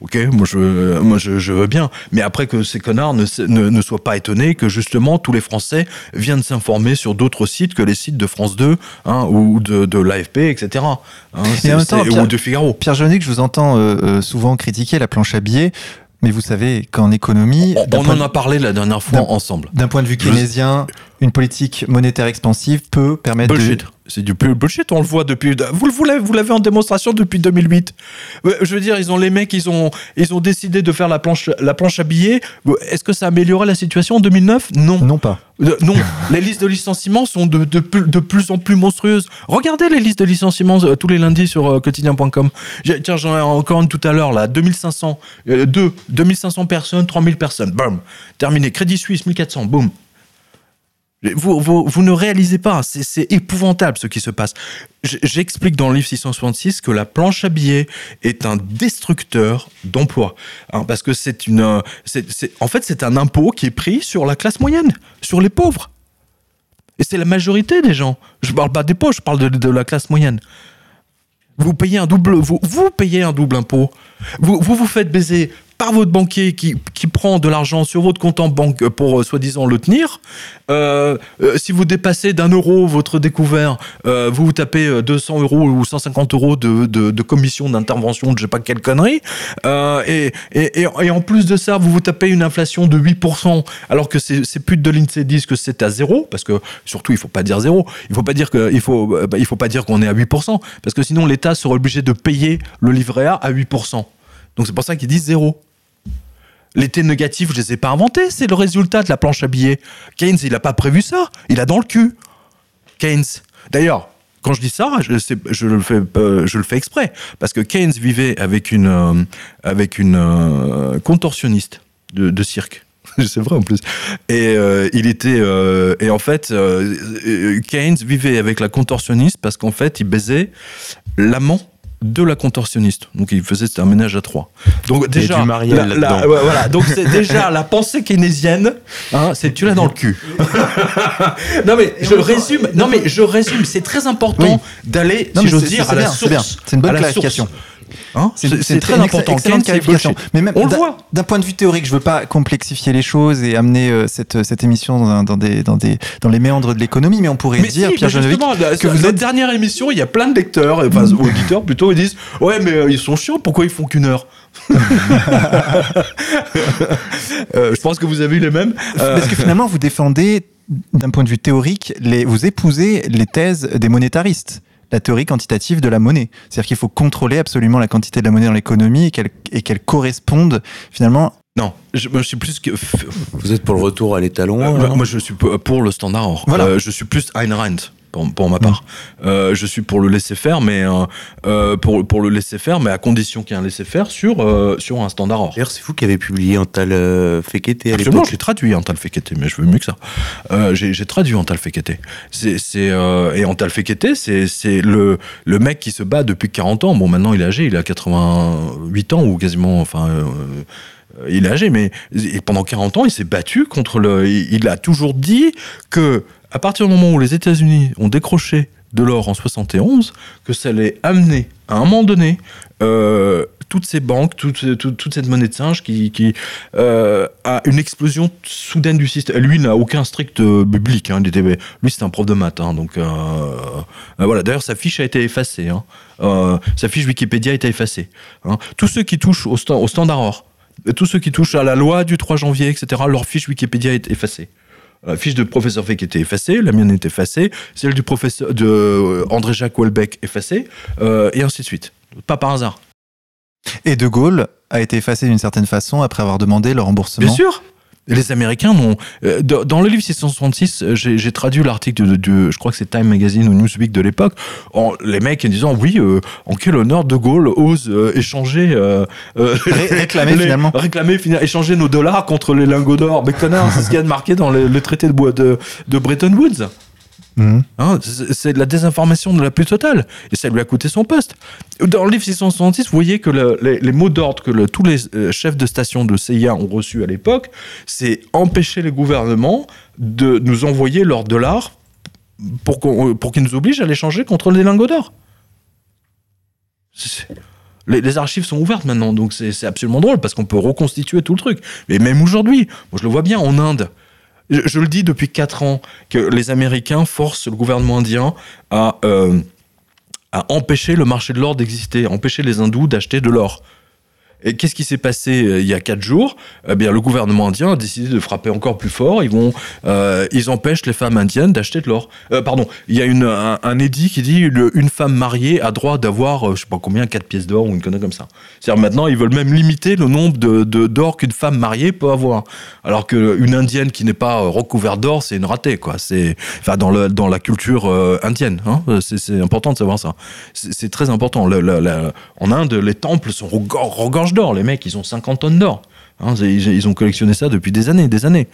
ok, moi, je, moi je, je veux bien. Mais après que ces connards ne, ne, ne soient pas étonnés que justement tous les Français viennent s'informer sur d'autres sites que les sites de France 2 hein, ou de, de l'AFP, etc. Hein, c'est- en même temps, Pierre- ou de Figaro. Pierre je vous entends euh, souvent critiquer la planche à billets, mais vous savez qu'en économie, On, en a parlé la dernière fois d'un- ensemble. d'un point de vue keynésien, une politique monétaire expansive peut permettre de... C'est du pur bullshit, on le voit depuis. Vous, vous l'avez vous l'avez en démonstration depuis 2008. Ouais, Je veux dire, ils ont les mecs, ils ont, ils ont décidé de faire la planche, la planche à billets. Est-ce que ça a amélioré la situation en 2009 Non. Non pas. Euh, non, les listes de licenciements sont de, de, plus, de plus en plus monstrueuses. Regardez les listes de licenciements euh, tous les lundis sur euh, quotidien.com. Tiens, j'en ai encore une tout à l'heure là. 2500, euh, deux, 2500 personnes, 3000 personnes. Boum. Terminé. Crédit Suisse, 1400. Boum. Vous, ne réalisez pas, c'est épouvantable ce qui se passe. J'explique dans le livre 666 que la planche à billets est un destructeur d'emplois. Hein, parce que c'est une. en fait, c'est un impôt qui est pris sur la classe moyenne, sur les pauvres. Et c'est la majorité des gens. Je parle pas des pauvres, je parle de, la classe moyenne. Vous payez un double, vous, payez un double impôt. Vous vous faites baiser par votre banquier qui, qui prend de l'argent sur votre compte en banque pour euh, soi-disant le tenir. Euh, euh, si vous dépassez d'un euro votre découvert, vous vous tapez euh, 200 euros ou 150 euros de, de, commission d'intervention de je sais pas quelle connerie. Et, et, et, en plus de ça, vous vous tapez une inflation de 8%, alors que ces, ces putes de l'INSEE disent que c'est à zéro, parce que surtout il faut pas dire zéro, il faut pas dire que il faut, bah, il faut pas dire qu'on est à 8%, parce que sinon l'État serait obligé de payer le livret A à 8%. Donc c'est pour ça qu'ils disent zéro. Les T négatifs, je les ai pas inventés, c'est le résultat de la planche à billets. Keynes, il a pas prévu ça, il a dans le cul. Keynes. D'ailleurs, quand je dis ça, je, euh, le fais exprès, parce que Keynes vivait avec une, euh, euh, contorsionniste de, cirque. *laughs* C'est vrai en plus. Et il était et en fait Keynes vivait avec la contorsionniste parce qu'en fait il baisait l'amant de la contorsionniste. Donc il faisait c'était un ménage à trois. Donc déjà du Marielle la- la- ouais, voilà. Donc c'est déjà la pensée keynésienne. Hein, c'est tu l'as dans le cul. *laughs* non mais je résume. Non mais je résume. C'est très important d'aller, si j'ose dire, c'est à la bien, c'est bien. source. C'est une bonne À la clarification. source. Hein C'est très important. bullshit. Mais même On le voit. D'un point de vue théorique, je veux pas complexifier les choses et amener euh, cette, cette émission dans, des, dans, des, dans les méandres de l'économie, mais on pourrait Mais dire, si, Pierre Geneviève, que vous êtes dernière émission, il y a plein de lecteurs, enfin auditeurs plutôt, ils disent ouais mais euh, ils sont chiants, pourquoi ils font qu'une heure? *laughs* Euh, Je pense que vous avez eu les mêmes. Parce que finalement, vous défendez, d'un point de vue théorique, les, vous épousez les thèses des monétaristes, la théorie quantitative de la monnaie. C'est-à-dire qu'il faut contrôler absolument la quantité de la monnaie dans l'économie et qu'elle et qu'elle corresponde finalement. non, je, moi, je suis plus que. Vous êtes pour le retour à l'étalon Euh, moi, je suis pour pour le standard. or. Voilà. Euh, je suis plus Ayn Rand. Pour, pour ma part. Euh, je suis pour le laisser faire, mais euh, euh, pour, pour le laisser faire, mais à condition qu'il y ait un laisser faire sur, euh, sur un standard or. D'ailleurs, c'est vous qui avez publié un tal euh, Fekete à Absolument, j'ai traduit Antal Fekete, mais je veux mieux que ça. J'ai traduit Antal Fekete. C'est, c'est, et Antal Fekete, c'est, c'est le, le mec qui se bat depuis 40 ans. Bon, maintenant il est âgé, il a 88 ans ou quasiment, enfin, il est âgé, mais pendant 40 ans, il s'est battu contre le. Il a toujours dit que, à partir du moment où les États-Unis ont décroché de l'or en 71, que ça allait amener, à un moment donné, euh, toutes ces banques, toute, cette monnaie de singe qui, euh, a une explosion soudaine du système. Lui, n'a aucun strict euh, biblique. Hein, lui, c'est un prof de maths. hein, donc, voilà. D'ailleurs, sa fiche a été effacée. hein. Sa fiche Wikipédia a été effacée. Tous ceux qui touchent au, sta- au standard or, tous ceux qui touchent à la loi du 3 janvier, etc., leur fiche Wikipédia est effacée. La fiche de professeur Fake était effacée, la mienne est effacée, celle du professeur de euh, André-Jacques Welbeck effacée, euh, et ainsi de suite. Pas par hasard. Et De Gaulle a été effacé d'une certaine façon après avoir demandé le remboursement. Bien sûr. Les Américains n'ont. euh, dans dans le livre 666, euh, j'ai j'ai traduit l'article de, de- je crois que c'est Time Magazine ou Newsweek de l'époque, en- les mecs en disant oui, euh, en quel honneur De Gaulle ose euh, échanger, euh, euh, Ré- *laughs* réclamer, les- finalement. réclamer, échanger nos dollars contre les lingots d'or. Mais connard, c'est ce qu'il y a de marqué dans le, le traité de, de Bretton Woods. Mhm. Hein, c'est de la désinformation de la plus totale. Et ça lui a coûté son poste. Dans le livre 666, vous voyez que le- les, les mots d'ordre que tous les euh, chefs de station de CIA ont reçus à l'époque, c'est empêcher les gouvernements de nous envoyer leurs dollars pour, pour qu'ils nous obligent à les changer contre des lingots d'or. Les, les archives sont ouvertes maintenant, donc c'est absolument drôle parce qu'on peut reconstituer tout le truc. Mais même aujourd'hui, je le vois bien en Inde. Je, le dis depuis 4 ans que les Américains forcent le gouvernement indien à, euh, à empêcher le marché de l'or d'exister, empêcher les hindous d'acheter de l'or. Et qu'est-ce qui s'est passé euh, il y a 4 jours? Eh bien, le gouvernement indien a décidé de frapper encore plus fort. Ils vont, euh, ils empêchent les femmes indiennes d'acheter de l'or. Euh, pardon, il y a une, un, édit qui dit une, une femme mariée a droit d'avoir, je sais pas combien, 4 pièces d'or ou une connerie comme ça. C'est-à-dire maintenant, ils veulent même limiter le nombre de d'or qu'une femme mariée peut avoir. Alors qu'une indienne qui n'est pas recouverte d'or, c'est une ratée, quoi. C'est, dans, le, dans la culture indienne, hein, c'est important de savoir ça. C'est très important. Le- le- le- en Inde, les temples sont regor- d'or. Les mecs, ils ont 50 tonnes d'or. Hein, ils, ils ont collectionné ça depuis des années, des années.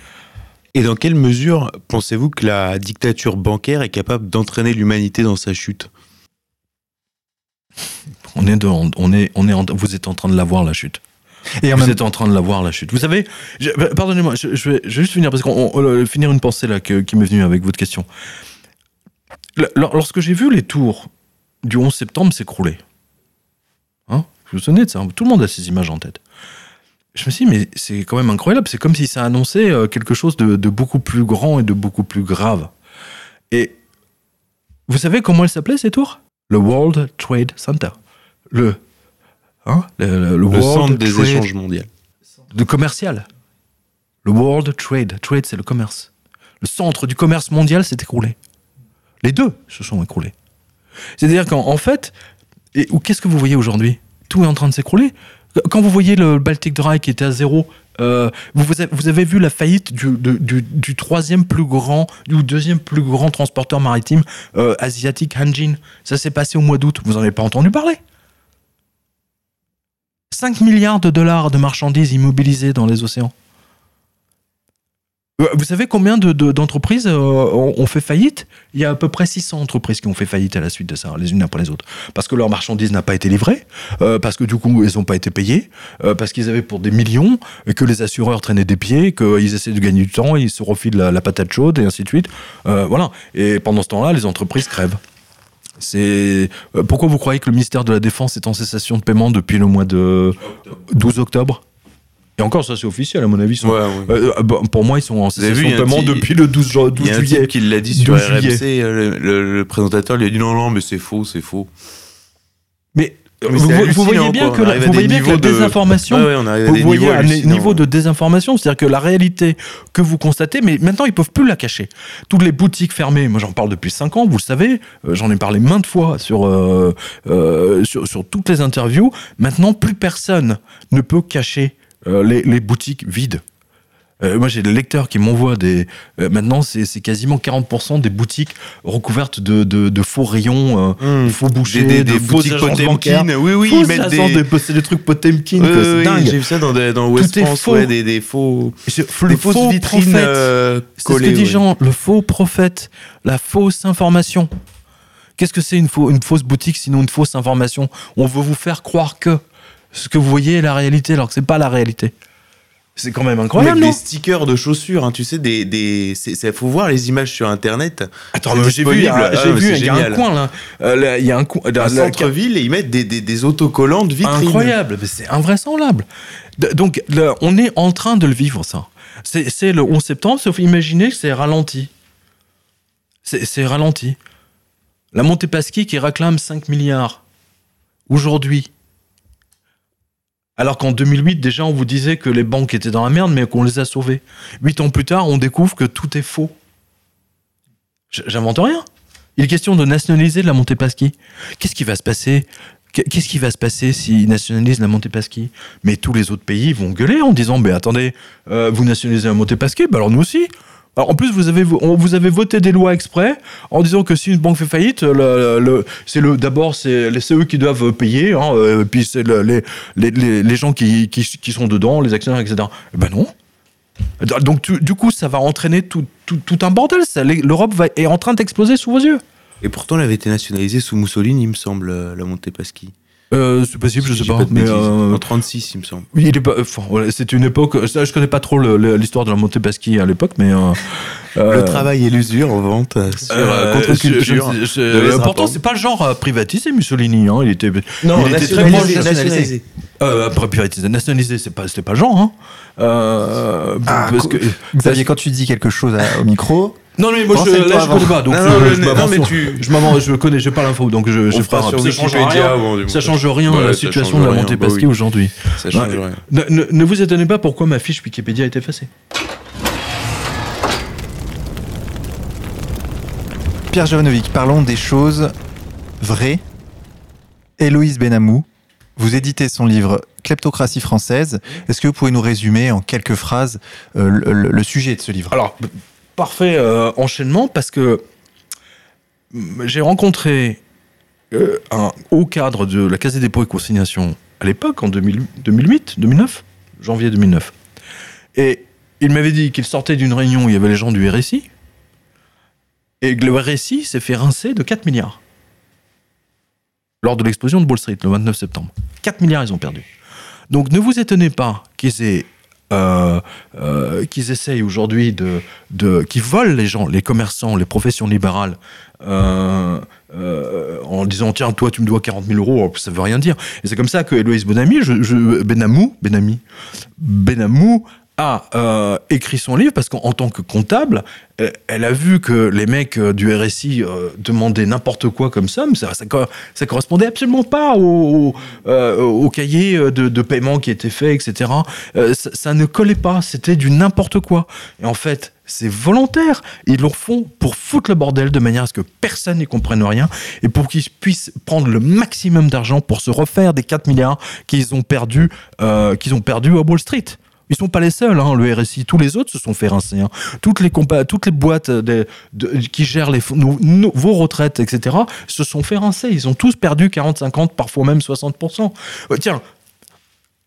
Et dans quelle mesure pensez-vous que la dictature bancaire est capable d'entraîner l'humanité dans sa chute? On est, on est, on est en- vous êtes en train de la voir la chute. Et Vous même êtes en train de la voir la chute. Vous savez, pardonnez-moi, je, je vais, je vais juste finir parce qu'on on- finir une pensée là que- qui m'est venue avec votre question. Lorsque j'ai vu les tours du 11 septembre s'écrouler, hein, vous vous souvenez de ça Tout le monde a ces images en tête. Je me suis dit, mais c'est quand même incroyable. C'est comme si ça annonçait euh, quelque chose de, de beaucoup plus grand et de beaucoup plus grave. Et vous savez comment elles s'appelaient ces tours Le World Trade Center. Le, hein, le, le- le Le World centre des Trade échanges mondiaux. de commercial. Le World Trade. Trade, c'est le commerce. Le centre du commerce mondial s'est écroulé. Les deux se sont écroulés. C'est-à-dire qu'en en fait, et, ou qu'est-ce que vous voyez aujourd'hui? Tout est en train de s'écrouler. Quand vous voyez le Baltic Dry qui était à zéro, euh, vous, avez, vu la faillite du troisième plus grand, du deuxième plus grand transporteur maritime euh, asiatique, Hanjin. Ça s'est passé au mois d'août. Vous n'en avez pas entendu parler 5 milliards de dollars de marchandises immobilisées dans les océans. Euh, Vous savez combien de- de- d'entreprises euh, ont, fait faillite? Il y a à peu près 600 entreprises qui ont fait faillite à la suite de ça, les unes après les autres. Parce que leur marchandise n'a pas été livrée, euh, parce que du coup, elles n'ont pas été payées, euh, parce qu'ils avaient pour des millions, que les assureurs traînaient des pieds, qu'ils essaient de gagner du temps, ils se refilent la, patate chaude, et ainsi de suite. Voilà. Et pendant ce temps-là, les entreprises crèvent. C'est pourquoi vous croyez que le ministère de la Défense est en cessation de paiement depuis le mois de 12 octobre? Et encore, ça c'est officiel à mon avis. ils sont- Ouais, ouais. euh, euh, bon, pour moi, ils sont en cessation il de paiement depuis le 12, ju- 12 Il y a un juillet. qui l'a dit sur 12 juillet. RMC, euh, le, le- le présentateur lui a dit non, non, mais c'est faux, c'est faux. Mais, Mais vous, voyez bien quoi. que la, vous des voyez bien que la niveaux de- désinformation, ouais, on vous voyez un niveau de désinformation, c'est-à-dire que la réalité que vous constatez, mais maintenant ils peuvent plus la cacher. Toutes les boutiques fermées, moi j'en parle depuis 5 ans, vous le savez, j'en ai parlé maintes fois sur, euh, euh, sur, sur toutes les interviews. Maintenant, plus personne ne peut cacher les, les boutiques vides. Euh, moi, j'ai des lecteurs qui m'envoient des. euh, maintenant, c'est quasiment 40% des boutiques recouvertes de, de, de faux rayons, euh, Mmh. de faux bouchers, Des, des, de des faux boutiques. Potemkin. Oui, oui, ils mettent des. C'est des trucs Potemkin, c'est dingue. J'ai vu ça dans, dans West Tout France, faux. ouais, des, faux. Des le fausses faux vitrines prophète. euh, C'est ce que dit ouais. Jean, le faux prophète, la fausse information. Qu'est-ce que c'est une fausse boutique sinon une fausse information? On veut vous faire croire que ce que vous voyez est la réalité alors que c'est pas la réalité. C'est quand même incroyable, des stickers de chaussures, hein, tu sais, des, des, c'est, faut voir les images sur internet. Attends, j'ai vu, il y a- disponible. j'ai Ah, mais vu, il y a un coin là. Euh, là, Il y a un coin. Dans là, centre-ville, et ils mettent des, des, des autocollants de vitrines. Incroyable, mais c'est invraisemblable. Donc, là, on est en train de le vivre, ça. C'est c'est le 11 septembre, sauf imaginez que c'est ralenti. C'est c'est ralenti. La Montepaschi qui réclame 5 milliards aujourd'hui. Alors qu'en 2008, déjà, on vous disait que les banques étaient dans la merde, mais qu'on les a sauvées. Huit ans plus tard, on découvre que tout est faux. J'invente rien. Il est question de nationaliser la Montepaschi. Qu'est-ce qui va se passer? Qu- Qu'est-ce qui va se passer s'ils nationalisent la Montepaschi? Mais tous les autres pays vont gueuler en disant Mais attendez, euh, vous nationalisez la Montepaschi? Bah Alors nous aussi. Alors, en plus, vous avez, voté des lois exprès en disant que si une banque fait faillite, c'est d'abord, c'est, les- eux qui doivent payer, hein, euh, puis c'est le- les, gens qui, sont dedans, les actionnaires, etc. Eh ben non. Donc, du coup, ça va entraîner tout, tout, un bordel. L'Europe est en train d'exploser sous vos yeux. Et pourtant, elle avait été nationalisée sous Mussolini, il me semble, euh, la Montepaschi. Euh, c'est possible, je Si sais j'ai pas. mais, euh, En 36, il me semble. Oui, il est pas. Enfin, voilà, c'est une époque. Ça, je connais pas trop l'histoire de la Montepaschi à l'époque, mais. euh, euh, Le travail et l'usure en vente euh, sur euh, euh, contre-culture. je- je- je- Pourtant, c'est pas le genre à privatiser Mussolini. Hein. Il était. Non, il était très nationalisé, proche nationalisé. Euh, après privatiser, nationaliser, c'est pas, c'était pas le genre. Hein. Euh, Ah, parce que. Xavier, quand tu dis quelque chose à- au micro, Non, mais moi, je, là, je connais pas. Donc, Non, je, non, je mais- m'avance non, mais sur- tu- je m'avance, je connais, j'ai pas l'info, donc je, je un- sur ça change Wikipédia. rien. bon. Ça change rien Ouais, à la ça situation change de la rien. Montepaschi Bah oui. aujourd'hui. Ça change Ouais. rien. Ne, ne- vous étonnez pas pourquoi ma fiche Wikipédia est effacée. Pierre Jovanovic, parlons des choses vraies. Héloïse Benamou, vous éditez son livre Kleptocratie française. Est-ce que vous pouvez nous résumer en quelques phrases euh, le, le- le sujet de ce livre? Alors, parfait euh, enchaînement parce que mm, j'ai rencontré euh, un haut cadre de la Caisse des dépôts et consignations à l'époque, en 2000 2008, 2009, janvier 2009. Et il m'avait dit qu'il sortait d'une réunion où il y avait les gens du RSI et que le RSI s'est fait rincer de 4 milliards lors de l'explosion de Wall Street le 29 septembre. 4 milliards ils ont perdu. Donc ne vous étonnez pas qu'ils aient euh, euh, qu'ils essayent aujourd'hui de, de, qui volent les gens, les commerçants, les professions libérales, euh, en disant tiens toi tu me dois 40 000 euros, ça veut rien dire. Et c'est comme ça que Héloïse Benami, je, je- Benamou, Benami, Benamou a euh, écrit son livre parce qu'en en tant que comptable, elle, elle a vu que les mecs euh, du RSI euh, demandaient n'importe quoi comme somme, ça, ça, co- ça correspondait absolument pas au, au, euh, cahier de, paiement qui était fait, etc. Euh, ça, ne collait pas, c'était du n'importe quoi. Et en fait, c'est volontaire. Ils le font pour foutre le bordel de manière à ce que personne n'y comprenne rien et pour qu'ils puissent prendre le maximum d'argent pour se refaire des 4 milliards qu'ils ont perdus euh, qu'ils ont perdu à Wall Street. Ils sont pas les seuls, hein, le RSI, tous les autres se sont fait rincer. hein. Toutes, les boîtes de- qui gèrent vos retraites, etc., se sont fait rincer. Ils ont tous perdu 40, 50, parfois même 60%. Euh, tiens,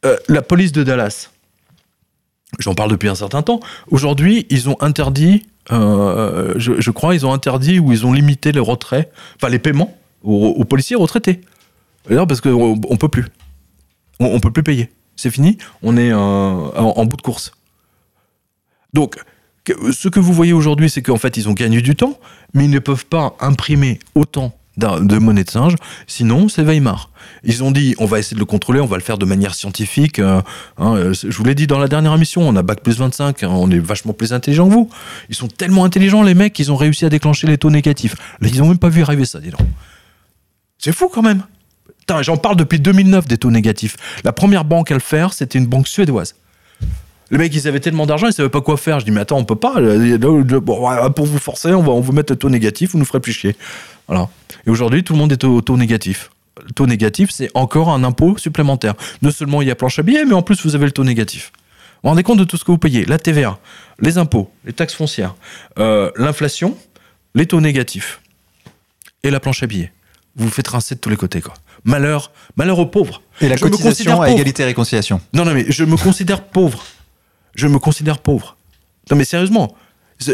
euh, la police de Dallas, j'en parle depuis un certain temps. Aujourd'hui, ils ont interdit, euh, je, crois, ils ont interdit ou ils ont limité les retraits, enfin les paiements aux, aux policiers retraités. D'ailleurs, parce qu'on on peut plus. On, on peut plus payer. C'est fini. On est euh, en, bout de course. Donc, ce que vous voyez aujourd'hui, c'est qu'en fait, ils ont gagné du temps, mais ils ne peuvent pas imprimer autant de monnaie de singe, sinon c'est Weimar. Ils ont dit, on va essayer de le contrôler, on va le faire de manière scientifique. euh, hein, euh, je vous l'ai dit dans la dernière émission, on a Bac plus 25, hein, on est vachement plus intelligent que vous. Ils sont tellement intelligents, les mecs, ils ont réussi à déclencher les taux négatifs. Là, ils n'ont même pas vu arriver ça, dis donc. C'est fou quand même. Putain, J'en parle depuis 2009 des taux négatifs. La première banque à le faire, c'était une banque suédoise. Les mecs, ils avaient tellement d'argent, ils savaient pas quoi faire. Je dis, mais attends, on peut pas. pour vous forcer, on va, vous mettre le taux négatif, vous nous ferez plus chier. Voilà. Et aujourd'hui, tout le monde est au taux négatif. Le taux négatif, c'est encore un impôt supplémentaire. Non seulement il y a planche à billets, mais en plus, vous avez le taux négatif. vous rendez compte de tout ce que vous payez? La TVA, les impôts, les taxes foncières, euh, l'inflation, les taux négatifs et la planche à billets. Vous vous faites rincer de tous les côtés, quoi. Malheur, malheur aux pauvres. Et la Je cotisation à égalité et réconciliation. Non, non, mais je me considère pauvre. Je me considère pauvre. Non, mais sérieusement,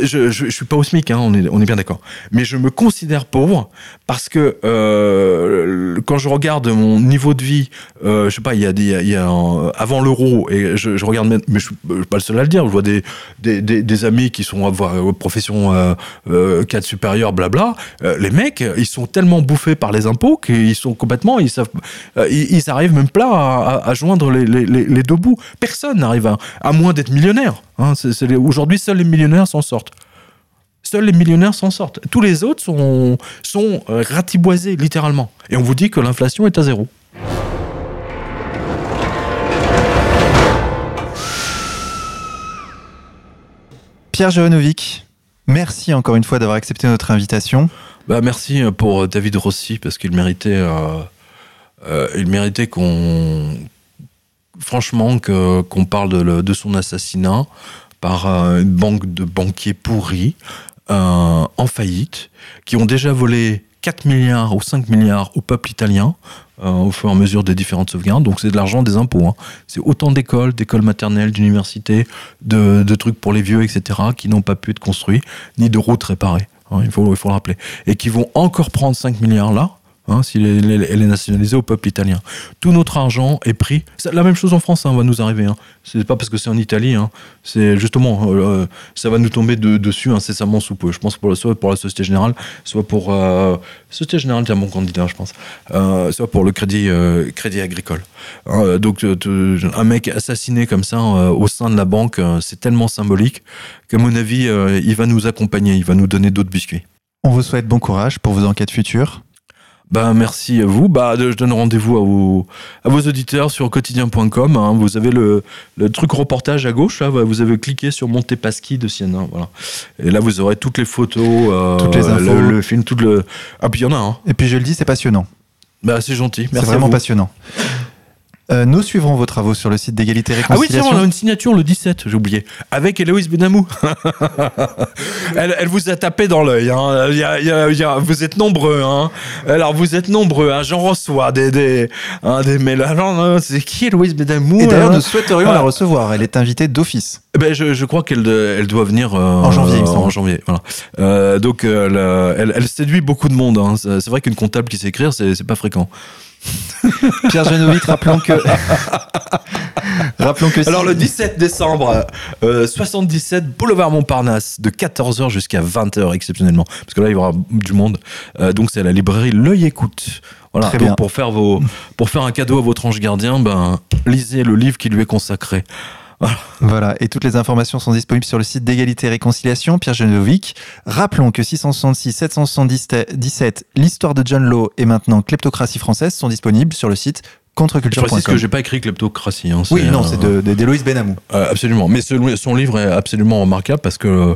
je, je, suis pas au SMIC, hein, on, est, bien d'accord. Mais je me considère pauvre parce que euh, quand je regarde mon niveau de vie, euh, je sais pas, il y a, avant l'euro, et je, je regarde, mais je, suis- pas le seul à le dire, je vois des, amis qui sont à euh, profession euh, euh, cadre supérieur, blabla. Les mecs, ils sont tellement bouffés par les impôts qu'ils sont complètement, ils savent, arrivent même pas à, joindre les, deux bouts. Personne n'arrive à moins d'être millionnaire. Hein, Aujourd'hui, seuls les millionnaires s'en sortent. Seuls les millionnaires s'en sortent. Tous les autres sont, sont euh, ratiboisés, littéralement. Et on vous dit que l'inflation est à zéro. Pierre Jovanovic, merci encore une fois d'avoir accepté notre invitation. Bah, merci pour David Rossi, parce qu'il méritait, euh, euh, il méritait qu'on. Franchement, qu'on parle de, son assassinat par euh, une banque de banquiers pourris, euh, en faillite, qui ont déjà volé 4 milliards ou 5 milliards au peuple italien euh, au fur et à mesure des différentes sauvegardes. Donc c'est de l'argent des impôts. hein. C'est autant d'écoles, d'écoles maternelles, d'universités, de, de trucs pour les vieux, etc., qui n'ont pas pu être construits, ni de routes réparées. hein, il, faut, il faut le rappeler. Et qui vont encore prendre 5 milliards là. Hein, si elle est- elle est nationalisée au peuple italien. Tout notre argent est pris. La même chose en France, hein, va nous arriver. Hein. C'est pas parce que c'est en Italie. Hein. C'est justement, euh, ça va nous tomber de- dessus incessamment sous peu. Je pense pour la, soit pour la Société Générale, soit pour euh, Société Générale, un bon candidat, je pense. Euh, soit pour le Crédit euh, Crédit Agricole. Euh, donc euh, un mec assassiné comme ça euh, au sein de la banque, euh, c'est tellement symbolique qu'à mon avis, euh, il va nous accompagner, il va nous donner d'autres biscuits. On vous souhaite bon courage pour vos enquêtes futures. Bah, merci à vous. Bah, je donne rendez-vous à vos, à vos auditeurs sur quotidien.com. hein. Vous avez le, le truc reportage à gauche. Là, vous avez cliqué sur Montepaschi de Sienne. hein, voilà. Et là, vous aurez toutes les photos, euh, Toutes les infos. le, le film, tout le. Ah, puis il y en a. Hein. Et puis je le dis, c'est passionnant. Bah, c'est gentil. C'est Merci à vraiment passionnant. Euh, nous suivrons vos travaux sur le site d'égalité et Ah oui, tiens, réconciliation. on a une signature le 17, j'ai oublié. Avec Héloïse Benamou. *laughs* elle, elle vous a tapé dans l'œil. Hein. Il y a- il y a- il y a- vous êtes nombreux. Hein. Alors, vous êtes nombreux. Hein. J'en reçois des, des, hein, des mails. Alors, euh, c'est qui Héloïse Benamou Et d'ailleurs, nous souhaiterions Ah. la recevoir. Elle est invitée d'office. Eh Ben, je, je crois qu'elle elle doit venir euh, En janvier, euh, en janvier, voilà. Euh, donc, elle, elle, elle séduit beaucoup de monde. hein. C'est vrai qu'une comptable qui sait écrire, c'est pas fréquent. Pierre Janovic, rappelons que. *laughs* rappelons que. Alors le 17 décembre, euh, 77 boulevard Montparnasse, de 14h jusqu'à 20h exceptionnellement, parce que là il y aura du monde. Euh, donc c'est à la librairie L'œil écoute. Voilà. Très donc bien. pour faire vos, pour faire un cadeau à votre ange gardien, ben lisez le livre qui lui est consacré. Voilà, et toutes les informations sont disponibles sur le site d'égalité et réconciliation, Pierre Genovic. Rappelons que 666, 777, l'histoire de John Law et maintenant Kleptocratie française sont disponibles sur le site Je précise que j'ai pas écrit kleptocratie. hein, Oui, non, euh, c'est de- de- d'Héloïse Benamou. Euh, absolument. Mais ce- son livre est absolument remarquable parce que, euh,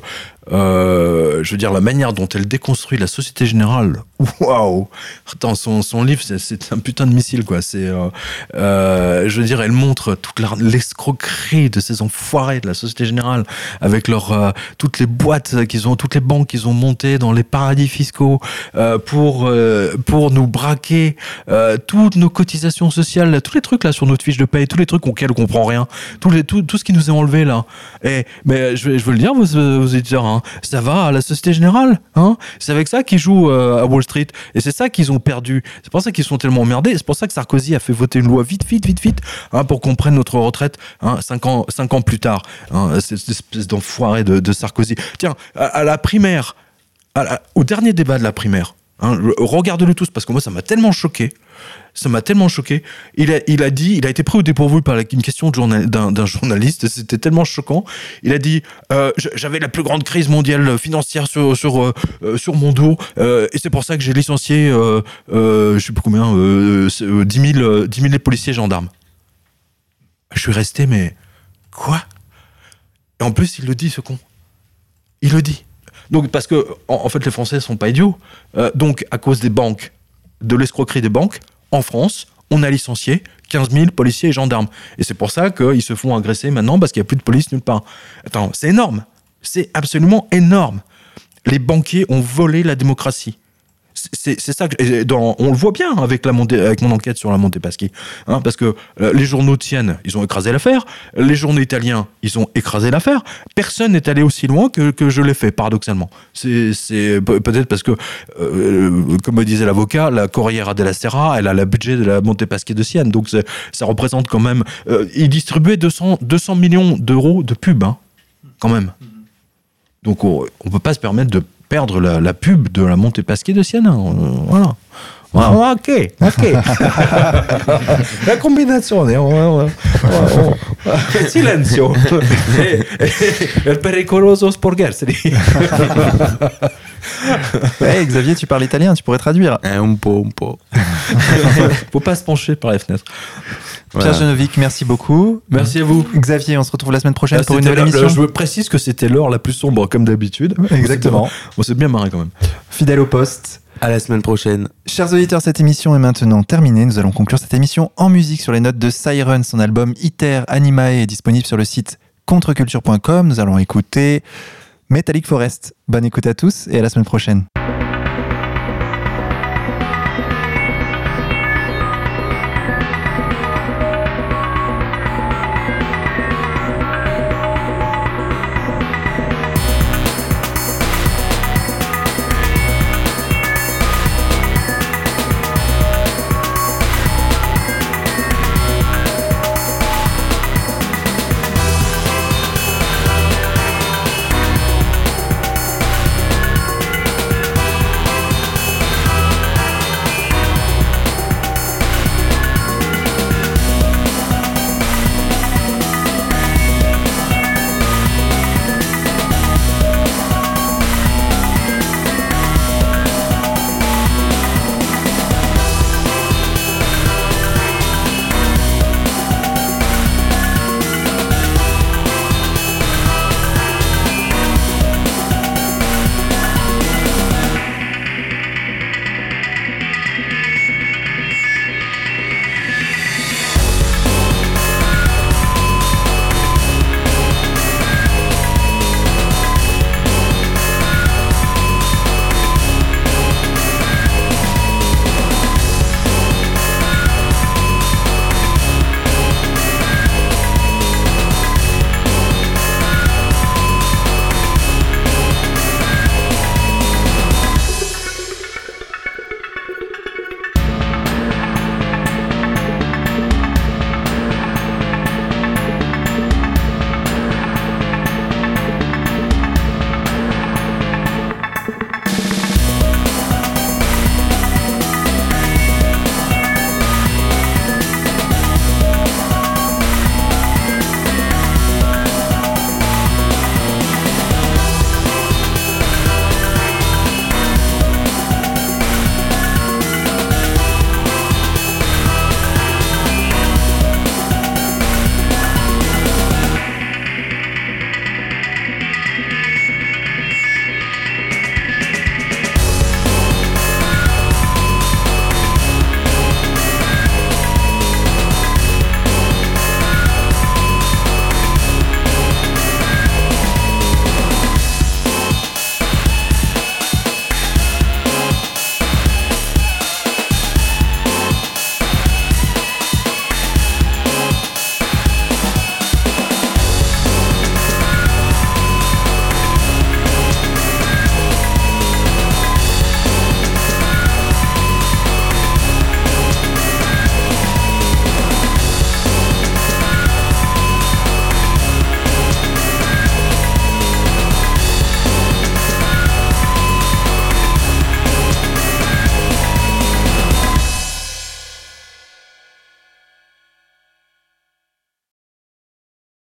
je veux dire, la manière dont elle déconstruit la Société Générale, waouh Attends, son, son livre, c'est- un putain de missile, quoi. C'est, euh, euh, je veux dire, elle montre toute l'escroquerie de ces enfoirés de la Société Générale avec euh, toutes les boîtes qu'ils ont, toutes les banques qu'ils ont montées dans les paradis fiscaux euh, pour, euh, pour nous braquer euh, toutes nos cotisations sociales, tous les trucs là sur notre fiche de paye, tous les trucs auxquels on comprend rien, tout, tout, tout ce qui nous est enlevé là. Et, mais je veux le dire, vos, vos éditeurs, hein, ça va à la Société Générale. Hein c'est avec ça qu'ils jouent euh, à Wall Street. Et c'est ça qu'ils ont perdu. C'est pour ça qu'ils sont tellement emmerdés. C'est pour ça que Sarkozy a fait voter une loi vite, vite, vite, vite, hein, pour qu'on prenne notre retraite hein, cinq, ans, cinq ans plus tard. Hein, cette espèce d'enfoiré de, de Sarkozy. Tiens, à, la primaire, au dernier débat de la primaire, hein, re- regardez-le tous parce que moi ça m'a tellement choqué. Ça m'a tellement choqué. Il a, il a dit, il a été pris au dépourvu par une question d'un journaliste. C'était tellement choquant. Il a dit, euh, j'avais la plus grande crise mondiale financière sur sur euh, euh, sur mon dos, et c'est pour ça que j'ai licencié, je sais plus combien, euh, c'est, euh, 10 000, euh, 10 000 les policiers gendarmes. Je suis resté, mais quoi? Et en plus, il le dit, ce con. Il le dit. Donc, parce que, en, en fait, les Français sont pas idiots. Donc, à cause des banques, de l'escroquerie des banques, en France, on a licencié 15 000 policiers et gendarmes. Et c'est pour ça qu'ils se font agresser maintenant parce qu'il n'y a plus de police nulle part. Attends, c'est énorme. C'est absolument énorme. Les banquiers ont volé la démocratie c'est ça que dans, on le voit bien avec la montée, avec mon enquête sur la Montepaschi, hein, parce que euh, les journaux tiennent, ils ont écrasé l'affaire, les journaux italiens, ils ont écrasé l'affaire. Personne n'est allé aussi loin que, que je l'ai fait, paradoxalement. C'est peut-être parce que, euh, comme me disait l'avocat, la Corriere della Sera, elle a le budget de la Montepaschi de Sienne, donc ça représente quand même. Euh, ils distribuaient 200, 200 millions d'euros de pub, hein, quand même. Donc on ne peut pas se permettre de perdre la, pub de la montée Pasquier de Siena. Euh, voilà. Ah, ok, ok. *laughs* la combinazione. *laughs* Silenzio. *laughs* El pericoloso sporgerseri. hey, Xavier, tu parles italien, tu pourrais traduire. Un po, un po. Faut pas se pencher par les fenêtres. Pierre Genovic, merci beaucoup. Merci à vous. Xavier, on se retrouve la semaine prochaine ah, pour une nouvelle émission. je précise que c'était l'heure la plus sombre, comme d'habitude. Exactement. On s'est bien marré quand même. Fidèle au poste. À la semaine prochaine. Chers auditeurs, cette émission est maintenant terminée. Nous allons conclure cette émission en musique sur les notes de Siren. Son album Iter Animae est disponible sur le site contreculture.com. Nous allons écouter Metallic Forest. Bonne écoute à tous et à la semaine prochaine.